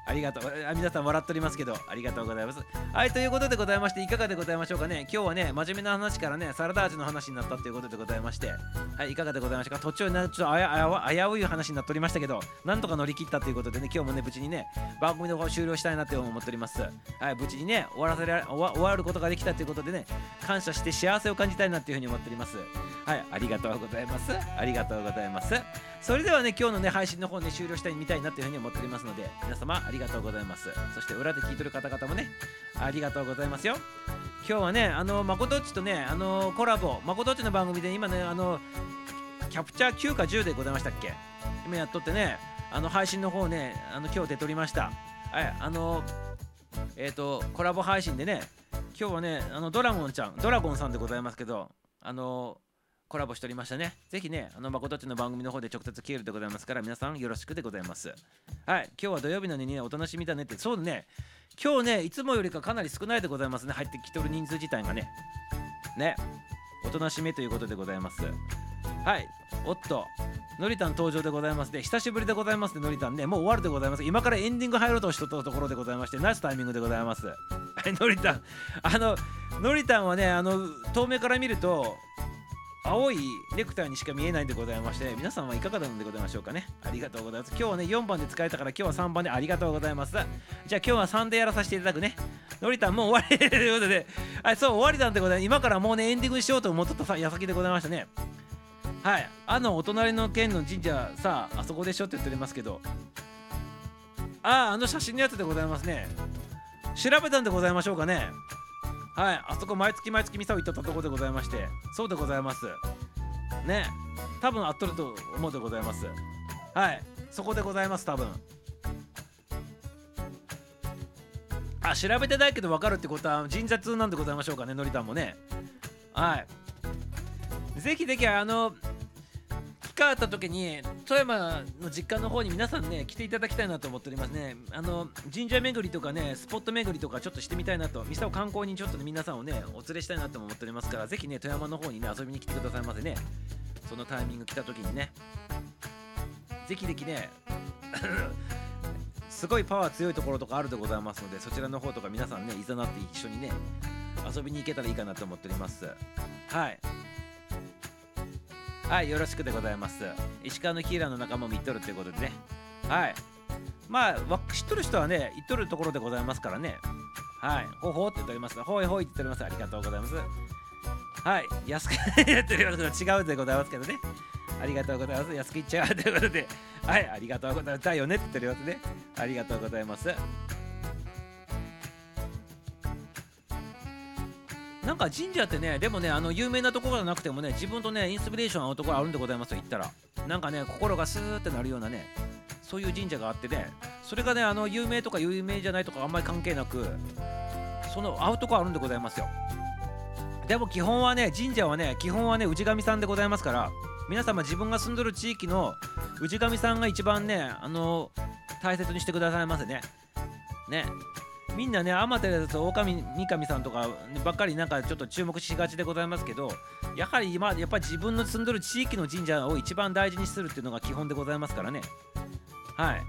Speaker 1: ありがとう。皆さん笑っておりますけど、ありがとうございます。はい、ということでございまして、いかがでございましょうかね。今日はね、真面目な話からね、サラダ味の話になったということでございまして、はい、いかがでございましたか？途中、ちょっとあやあやわ危うい話になっておりましたけど、なんとか乗り切ったということでね、今日もね、無事にね、番組の方終了したいなって思っております。はい、無事にね、終わらせられ終わ終わることができたということでね、感謝して幸せを感じたいなっていうふうに思っております。はい、ありがとうございます。ありがとうございます。それではね、今日のね、配信の方ね、終了したいみたいなっていうふうに思っておりますので、皆様ありがとうございます。そして裏で聞いてる方々もね、ありがとうございますよ。今日はね、あの、まことっちとね、あの、コラボ、まことっちの番組で今ね、あの、キャプチャー9か10でございましたっけ？今やっとってね、あの、配信の方ね、あの、今日出とりました。はい、あの、えっ、と、コラボ配信でね、今日はね、あの、ドラゴンちゃん、ドラゴンさんでございますけど、あの、コラボしておりましたね。ぜひね、あの、まことちの番組の方で直接消えるでございますから、皆さんよろしくでございます。はい、今日は土曜日なのにね、お楽しみだねって、そうね、今日ね、いつもよりかかなり少ないでございますね、入ってきてる人数自体がね。ね、おとなしめということでございます。はい、おっと、のりたん登場でございますで、久しぶりでございますね、のりたんね、もう終わるでございます。今からエンディング入ろうとしとったところでございまして、ナイスタイミングでございます。はい、のりたん、あの、のりたんはね、あの、遠目から見ると、青いネクタイにしか見えないんでございまして皆さんはいかがなのでございましょうかね。ありがとうございます。今日はね4番で使えたから今日は3番でありがとうございます。じゃあ今日は3でやらさせていただくね。のりたんもう終わりということではいそう終わりなんでございます。今からもうねエンディングしようと思っとったさ矢先でございましたね。はい。あのお隣の県の神社さああそこでしょって言っておりますけど。あああの写真のやつでございますね。調べたんでございましょうかね。はい、あそこ毎月毎月ミサを行ったところでございまして、そうでございます。ね、多分あっとると思うでございます。はい、そこでございます、多分。あ、調べてないけど分かるってことは神社通なんでございましょうかね、のりたんもね。はい。ぜひぜひ、あの、機会あった時に富山の実家の方に皆さんね来ていただきたいなと思っておりますね。あの神社巡りとかねスポット巡りとかちょっとしてみたいなと店を観光にちょっとね皆さんをねお連れしたいなと思っておりますからぜひね富山の方にね遊びに来てくださいませね。そのタイミング来た時にね。ぜひぜひね すごいパワー強いところとかあるでございますのでそちらの方とか皆さんねいざなって一緒にね遊びに行けたらいいかなと思っております。はい。はいよろしくでございます。石川のヒーラーの仲間も言っとるっていうことでね。はい。まあわ知っとる人はね言っとるところでございますからね。はい。ほほって言っております。ほいほいって言っております。ありがとうございます。はい。安くやっておりますけど違うでございますけどね。ありがとうございます。安く言っちゃうということで。はい。ありがとうございます。だよねって言っておりますね。ありがとうございます。なんか神社ってねでもねあの有名なところじゃなくてもね自分とねインスピレーション合うところあるんでございますよ行ったら。なんかね心がスーってなるようなねそういう神社があってねそれがねあの有名とか有名じゃないとかあんまり関係なくその合うとこあるんでございますよ。でも基本はね神社はね基本はね氏神さんでございますから皆様自分が住んでる地域の氏神さんが一番ねあの大切にしてくださいませね。ね。みんなね天照と狼三上さんとかばっかりなんかちょっと注目しがちでございますけどやはり今やっぱり自分の住んでる地域の神社を一番大事にするっていうのが基本でございますからね。はい。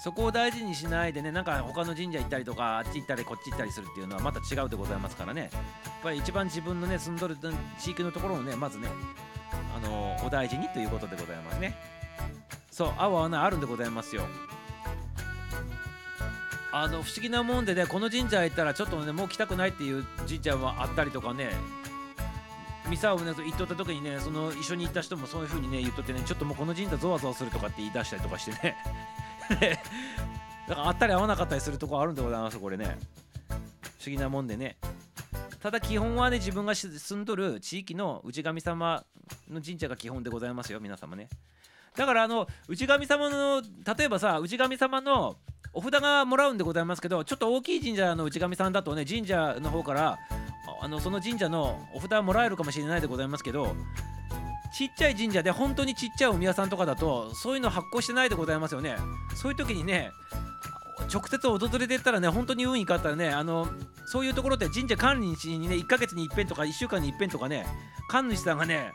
Speaker 1: そこを大事にしないでねなんか他の神社行ったりとかあっち行ったりこっち行ったりするっていうのはまた違うでございますからね。やっぱり一番自分のね住んどる地域のところをねまずねあのお大事にということでございますね。そう青はねあるんでございますよ。あの不思議なもんでねこの神社行ったらちょっとねもう来たくないっていう神社はあったりとかね。ミサをね行っとった時にねその一緒に行った人もそういう風にね言っとってねちょっともうこの神社ゾワゾワするとかって言い出したりとかしてね。だからあったり合わなかったりするとこあるんでございますこれね。不思議なもんでね。ただ基本はね自分が住んどる地域の氏神様の神社が基本でございますよ皆様ね。だからあの氏神様の例えばさ氏神様のお札がもらうんでございますけどちょっと大きい神社の氏神さんだとね神社の方からあのその神社のお札もらえるかもしれないでございますけどちっちゃい神社で本当にちっちゃいお宮さんとかだとそういうの発行してないでございますよね。そういう時にね直接訪れてったらね本当に運いかったらねあのそういうところで神社管理にね1ヶ月に一遍とか1週間に一遍とかね神主さんがね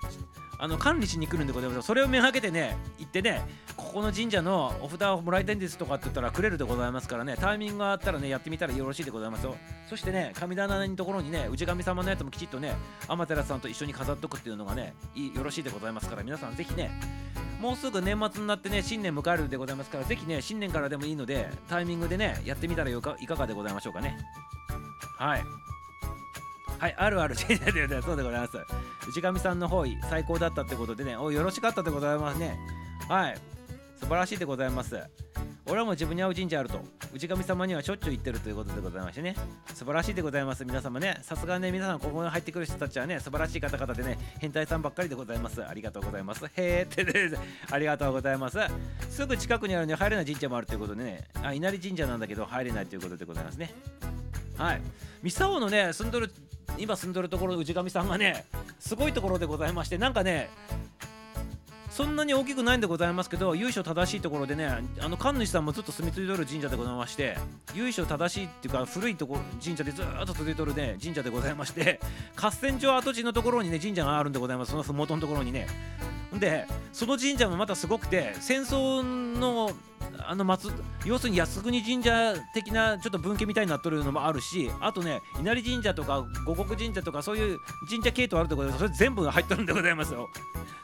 Speaker 1: あの管理しに来るんでございます。それをめがけてね行ってねここの神社のお札をもらいたいんですとかって言ったらくれるでございますからねタイミングがあったらねやってみたらよろしいでございますよ。そしてね神棚のところにね氏神様のやつもきちっとね天照さんと一緒に飾っとくっていうのがねよろしいでございますから皆さんぜひねもうすぐ年末になってね新年迎えるでございますからぜひね新年からでもいいのでタイミングでねやってみたらよかいかがでございましょうかね。はい。はい、あるある神社でそうでございます。内神さんの方位最高だったってことでね、およろしかったでございますね。はい、素晴らしいでございます。俺はもう自分に合う神社あると、内神様にはしょっちゅう言ってるということでございましてね、素晴らしいでございます。皆様ね、さすがね、皆さんここに入ってくる人たちはね、素晴らしい方々でね、変態さんばっかりでございます。ありがとうございます。へーってね、ありがとうございます。すぐ近くにあるのに入れない神社もあるということでね、あ稲荷神社なんだけど入れないということでございますね。はい、三沢のね住んどる今住んどるところの氏神さんがねすごいところでございましてなんかねそんなに大きくないんでございますけど由緒正しいところでねあの神主さんもずっと住み着いとる神社でございまして由緒正しいっていうか古いとこ神社でずっと続いとるね神社でございまして合戦場跡地のところにね神社があるんでございます。その麓のところにね。でその神社もまたすごくて戦争のあの松要するに靖国神社的なちょっと分家みたいになっとるのもあるしあとね稲荷神社とか五穀神社とかそういう神社系統あるところでそれ全部入っとるんでございますよ。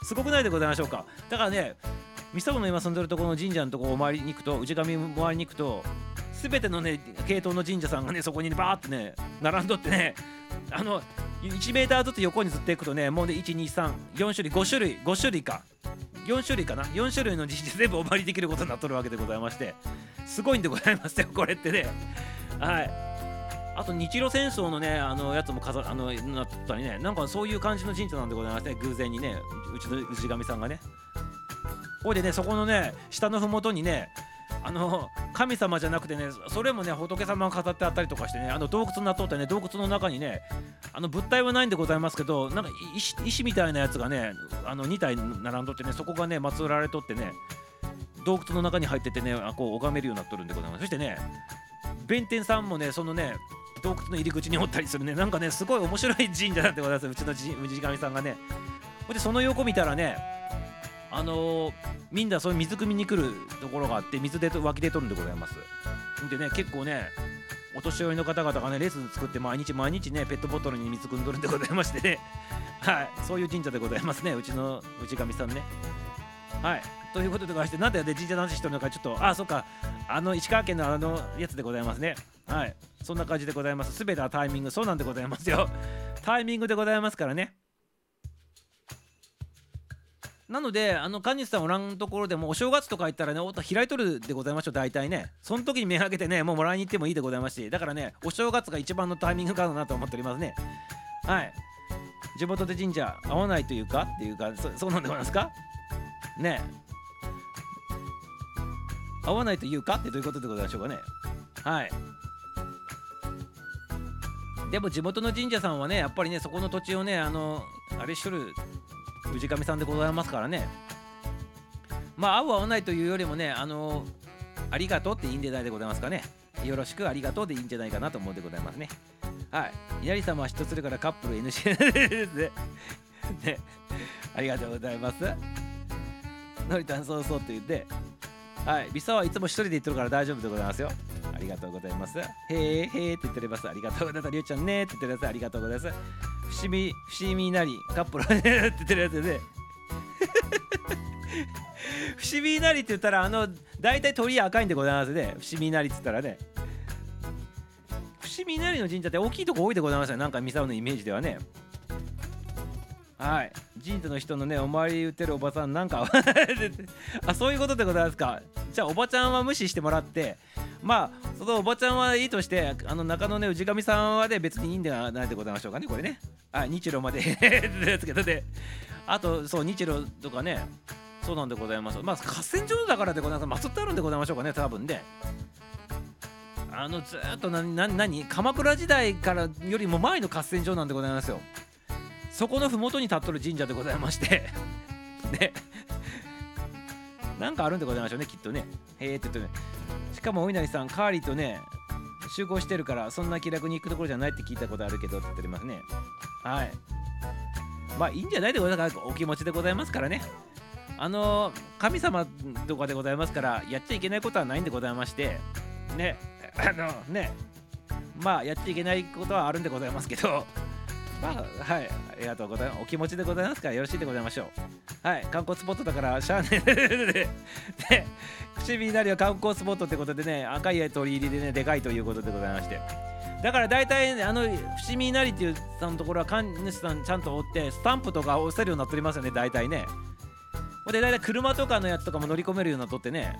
Speaker 1: すごくないでございましょうか。だからね三沢の今住んでるところの神社のところを回りに行くと氏神回りに行くと全てのね系統の神社さんがねそこにバーってね並んどってねあの1メーターずつ横にずっていくとねもうね123 4種類5種類5種類か。4種類かな？4種類の神社全部お参りできることになっとるわけでございましてすごいんでございますよ これってね。はい。あと日露戦争のねあのやつも飾あのなったりねなんかそういう感じの神社なんでございますね偶然にね。うちの氏神さんがね。ほいでねそこのね下の麓にねあの神様じゃなくてねそれもね仏様が飾ってあったりとかしてねあの洞窟になっとってね洞窟の中にねあの物体はないんでございますけどなんか石石みたいなやつがねあの2体並んどってねそこがね祀られとってね洞窟の中に入っててねこう拝めるようになっとるんでございます。そしてね弁天さんもねそのね洞窟の入り口におったりするねなんかねすごい面白い神社なんでございます。うちのじ氏神さんがね。ほんでその横見たらねあのーみんなそういう水汲みに来るところがあって水でと湧き出とるんでございます。でね結構ねお年寄りの方々がねレッスン作って毎日毎日ねペットボトルに水汲んどるんでございましてね。はい。そういう神社でございますね。うちの内神さんね。はい。ということでございましてなんでで神社の話してるのかちょっとあそっか。あの石川県のあのやつでございますね。はい。そんな感じでございます。すべてはタイミング。そうなんでございますよ。タイミングでございますからね。なので、あの、神主さんおらんところでも、お正月とか行ったらね、おっと開いとるでございましょう、大体ね。その時に目開けてね、もうもらいに行ってもいいでございますし、だからね、お正月が一番のタイミングかなと思っておりますね。はい。地元で神社合わないというかっていうか、そそうなんでございますか？ね合わないというかってどういうことでございましょうかね。はい。でも地元の神社さんはね、やっぱりね、そこの土地をね、あの、あれしとる氏神さんでございますからね。まあ、合う合わないというよりもね、あの、ありがとうっていいんじゃないでございますかね。よろしくありがとうでいいんじゃないかなと思うでございますね。はい。稲荷様は一つするからカップル NC ですね。ね。ありがとうございます。のりたんそうそうと言って、はい。ビサはいつも一人で言ってるから大丈夫でございますよ。ありがとうございます。へえへえって言っております。ありがとうございます。りゅうちゃんねって言っております。ありがとうございます。伏見、伏見なり、カップルって言ってるやつでね。伏見なりって言ったら、あの、大体鳥居赤いんでございますね。伏見なりって言ったらね。伏見なりの神社って大きいとこ多いでございますよ。なんかミサオのイメージではね。はい。神社の人のね、お参り売ってるおばさん、なんかあ、そういうことでございますか？じゃあ、おばちゃんは無視してもらって、まあ、そのおばちゃんはいいとして、あの中野ね、氏神さんはね、別にいいんではないでございましょうかね、これね。はい、日露まで ですけどね。あと、そう、日露とかね、そうなんでございます。まあ、合戦場だからでございます。祀ってあるんでございましょうかね、多分ね。あの、ずっとな、な、何？鎌倉時代からよりも前の合戦場なんでございますよ。そこの麓に立っとる神社でございまして。ね。なんかあるんでございましょうね、きっとね。へえって言ってね。しかもお稲荷さんカーリーとね集合してるからそんな気楽に行くところじゃないって聞いたことあるけどって言っておりますねはいまあいいんじゃないでございますかお気持ちでございますからねあの神様とかでございますからやっちゃいけないことはないんでございましてねあのねまあやっちゃいけないことはあるんでございますけどまあはいありがとうございます。お気持ちでございますからよろしいでございましょう。はい観光スポットだからしゃあねえ でで伏見稲荷は観光スポットってことでね赤い鳥入りでねでかいということでございまして。だから大体ねあの伏見稲荷っていうさんのところは神主さんちゃんと追ってスタンプとか押せるようになっておりますよね大体ね。ほんで大体車とかのやつとかも乗り込めるようになっとってね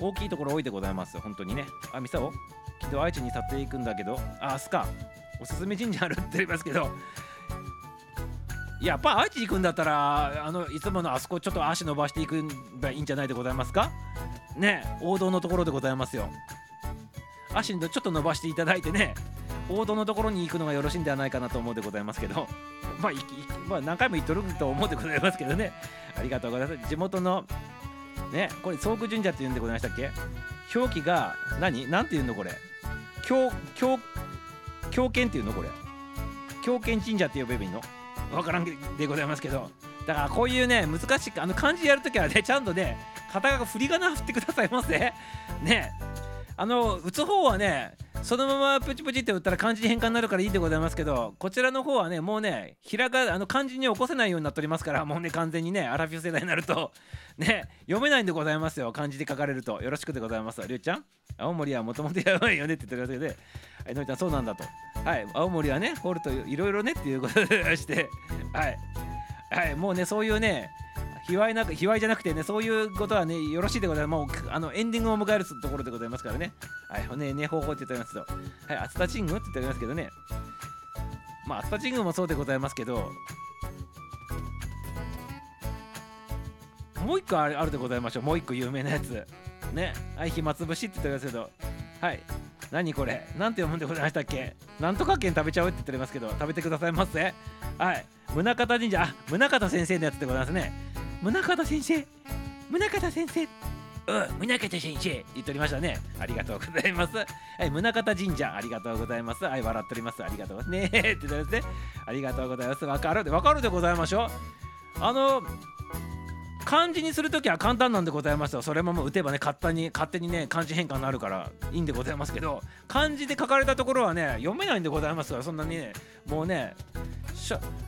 Speaker 1: 大きいところ多いでございます本当にね。あミサオきっと愛知に去っていくんだけど。ああすかおすすめ神社あるって言いますけどやっぱ愛知行くんだったらあのいつものあそこちょっと足伸ばしていくんばいいんじゃないでございますか？ね王道のところでございますよ。足にちょっと伸ばしていただいてね王道のところに行くのがよろしいんではないかなと思うでございますけどまあまあ、何回も言っとると思うでございますけどね。ありがとうございます。地元のねこれ総宮神社っていうんでございましたっけ？表記が何？なんていうのこれ？狂狂狂犬っていうの？これ。狂犬神社って呼べばいいの？わからんでございますけど。だからこういうね難しいあの漢字やるときはねちゃんとね片が振り仮名振ってくださいませ。ね。あの打つ方はねそのままプチプチって打ったら漢字に変換になるからいいでございますけどこちらの方はねもうねひらがあの漢字に起こせないようになっておりますからもうね完全にねアラフィフ世代になるとね読めないんでございますよ。漢字で書かれると。よろしくでございます。りゅうちゃん？青森はもともとやばいよねって言ってるだけで。はいのりちゃんそうなんだと。はい青森はね掘るといろいろねっていうことでして。はい。はいもうねそういうね卑猥な卑猥じゃなくてねそういうことはねよろしいでございます。もうあのエンディングを迎えるところでございますからね。はいねね方法って言っておりますと。はい熱田神宮って言っておりますけどね。まあ熱田神宮もそうでございますけどもう一個あるでございましょう。もう一個有名なやつ。ねはい暇つぶしって言っておりますけど。はい。何これ？なんて読むんでございましたっけ？なんとか県食べちゃうって言っておりますけど食べてくださいませ。はい。宗像神社。あ宗像先生のやつでございますね。宗像先生。宗像先生。うん宗像先生。言っておりましたね。ありがとうございます。はい宗像神社。ありがとうございます。はい笑っております。ありがとうね。えって言ってますね。ありがとうございます。わかる。でわかるでございましょう。あの漢字にするときは簡単なんでございますよ。それももう打てばね勝手に勝手にね漢字変換になるからいいんでございますけど漢字で書かれたところはね読めないんでございますからそんなにねもうね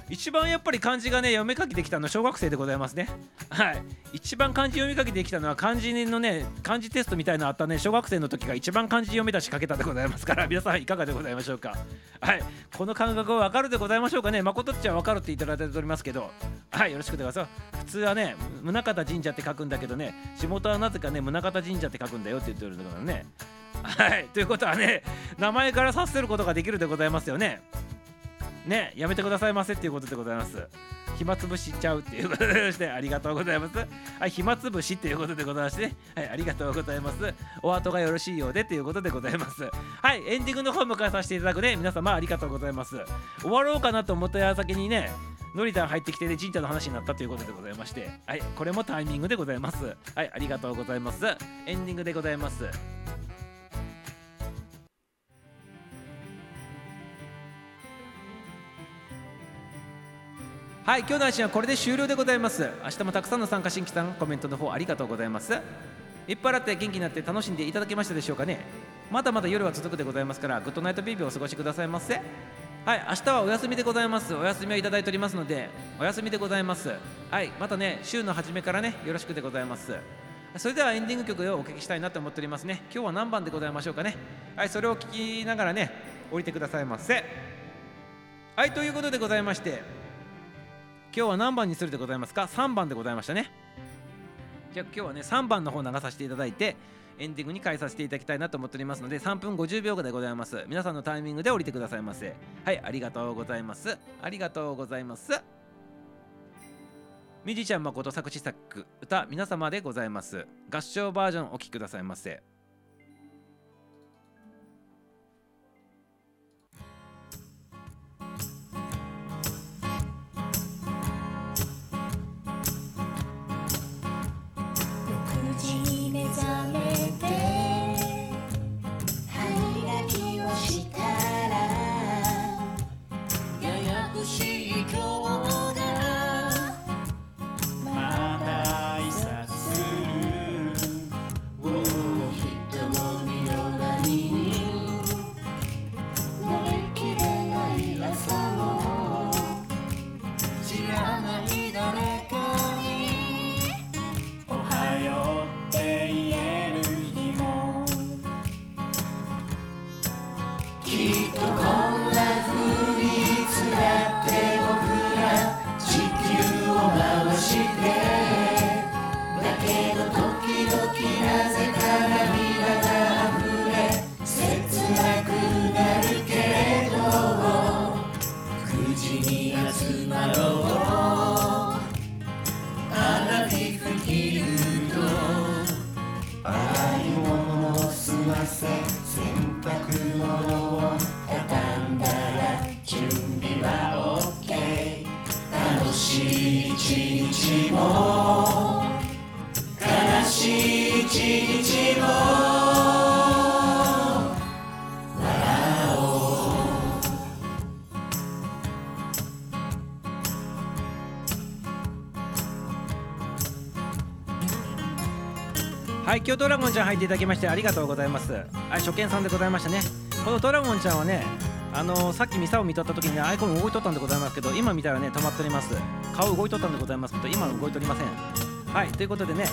Speaker 1: 一番やっぱり漢字がね読み書きできたのは小学生でございますね。はい。一番漢字読み書きできたのは漢字のね漢字テストみたいなのあったね小学生の時が一番漢字読めたし書けたでございますから皆さんいかがでございましょうか。はい。この感覚はわかるでございましょうかね。誠っちゃわかるっていただいておりますけどはい。よろしくでございます。普通はね宗像神社って書くんだけどね仕事はなぜかね宗像神社って書くんだよって言ってるんだからね。はい。ということはね名前から察することができるでございますよね。ねやめてくださいませっていうことでございます。暇つぶしちゃうっていうことでしてありがとうございます。はい暇つぶしっていうことでございましてはいありがとうございます。お後がよろしいようでっていうことでございます。はいエンディングの方迎えさせていただくね。皆様ありがとうございます。終わろうかなと思った矢先にねのりたん入ってきてね神社の話になったということでございまして。はいこれもタイミングでございます。はいありがとうございます。エンディングでございます。はい今日の配信はこれで終了でございます。明日もたくさんの参加新規さんコメントの方ありがとうございます。いっぱいあって元気になって楽しんでいただけましたでしょうかね。まだまだ夜は続くでございますからグッドナイトビービーをお過ごしくださいませ。はい明日はお休みでございます。お休みをいただいておりますのでお休みでございます。はいまたね週の初めからねよろしくでございます。それではエンディング曲をお聴きしたいなと思っておりますね。今日は何番でございましょうかね。はいそれを聞きながらね降りてくださいませ。はいということでございまして今日は何番にするでございますか？3番でございましたね。じゃあ今日はね3番の方流させていただいてエンディングに変えさせていただきたいなと思っておりますので3分50秒でございます。皆さんのタイミングで降りてくださいませ。はいありがとうございます。ありがとうございます。ミュージシャン誠作詞作歌皆様でございます。合唱バージョンお聴きくださいませ。
Speaker 3: だ
Speaker 1: きましてありがとうございます。はい初見さんでございましたね。このドラゴンちゃんはねあのーさっきミサを見とった時にねアイコン動いとったんでございますけど今見たらね止まっております。顔動いとったんでございますけど今動いとりません。はいということでね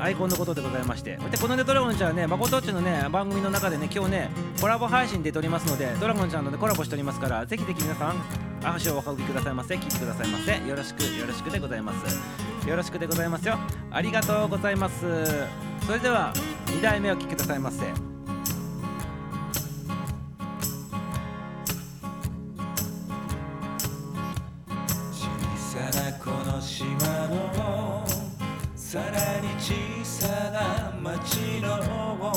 Speaker 1: アイコンのことでございまして。でこのねドラゴンちゃんはね誠っちのね番組の中でね今日ねコラボ配信出ておりますのでドラゴンちゃんとねコラボしておりますからぜひぜひ皆さん足をお運びくださいませ聞いてくださいませよろしくよろしくでございます。よろしくでございますよ。ありがとうございます。それでは2代目お聴きくださいませ。
Speaker 2: 小さなこの島のさらに小さな町の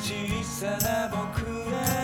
Speaker 2: 小さな僕ら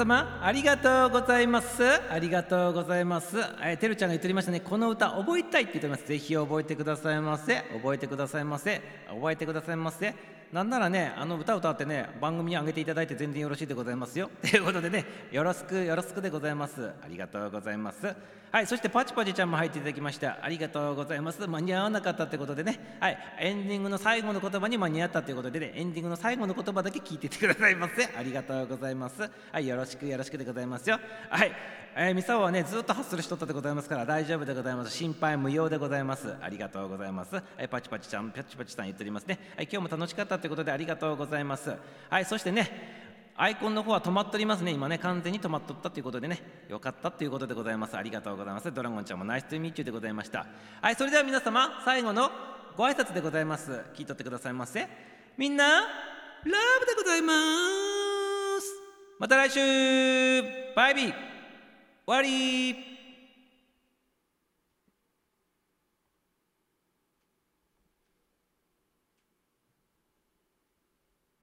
Speaker 1: 皆様ありがとうございます。ありがとうございます。えーてるちゃんが言っておりましたね。この歌覚えたいって言っております。ぜひ覚えてくださいませ。覚えてくださいませ。覚えてくださいませ。なんならねあの歌歌ってね番組に上げていただいて全然よろしいでございますよ。ということでねよろしくよろしくでございます。ありがとうございます。はいそしてパチパチちゃんも入っていただきました。ありがとうございます。間に合わなかったってことでね。はいエンディングの最後の言葉に間に合ったということでね。エンディングの最後の言葉だけ聞いててくださいませ。ありがとうございます。はいよろしくよろしくでございますよ。はい。えー、ミサオはねずっとハッスルしとったでございますから大丈夫でございます。心配無用でございます。ありがとうございます。はいパチパチちゃんパチパチさん言っておりますね。はい今日も楽しかったということでありがとうございます。はいそしてねアイコンの方は止まっておりますね。今ね完全に止まっとったということでね。よかったということでございます。ありがとうございます。ドラゴンちゃんもナイストゥミーチューでございました。はいそれでは皆様最後のご挨拶でございます。聞いとってくださいませ。みんなラブでございます。また来週バイビー。終わり。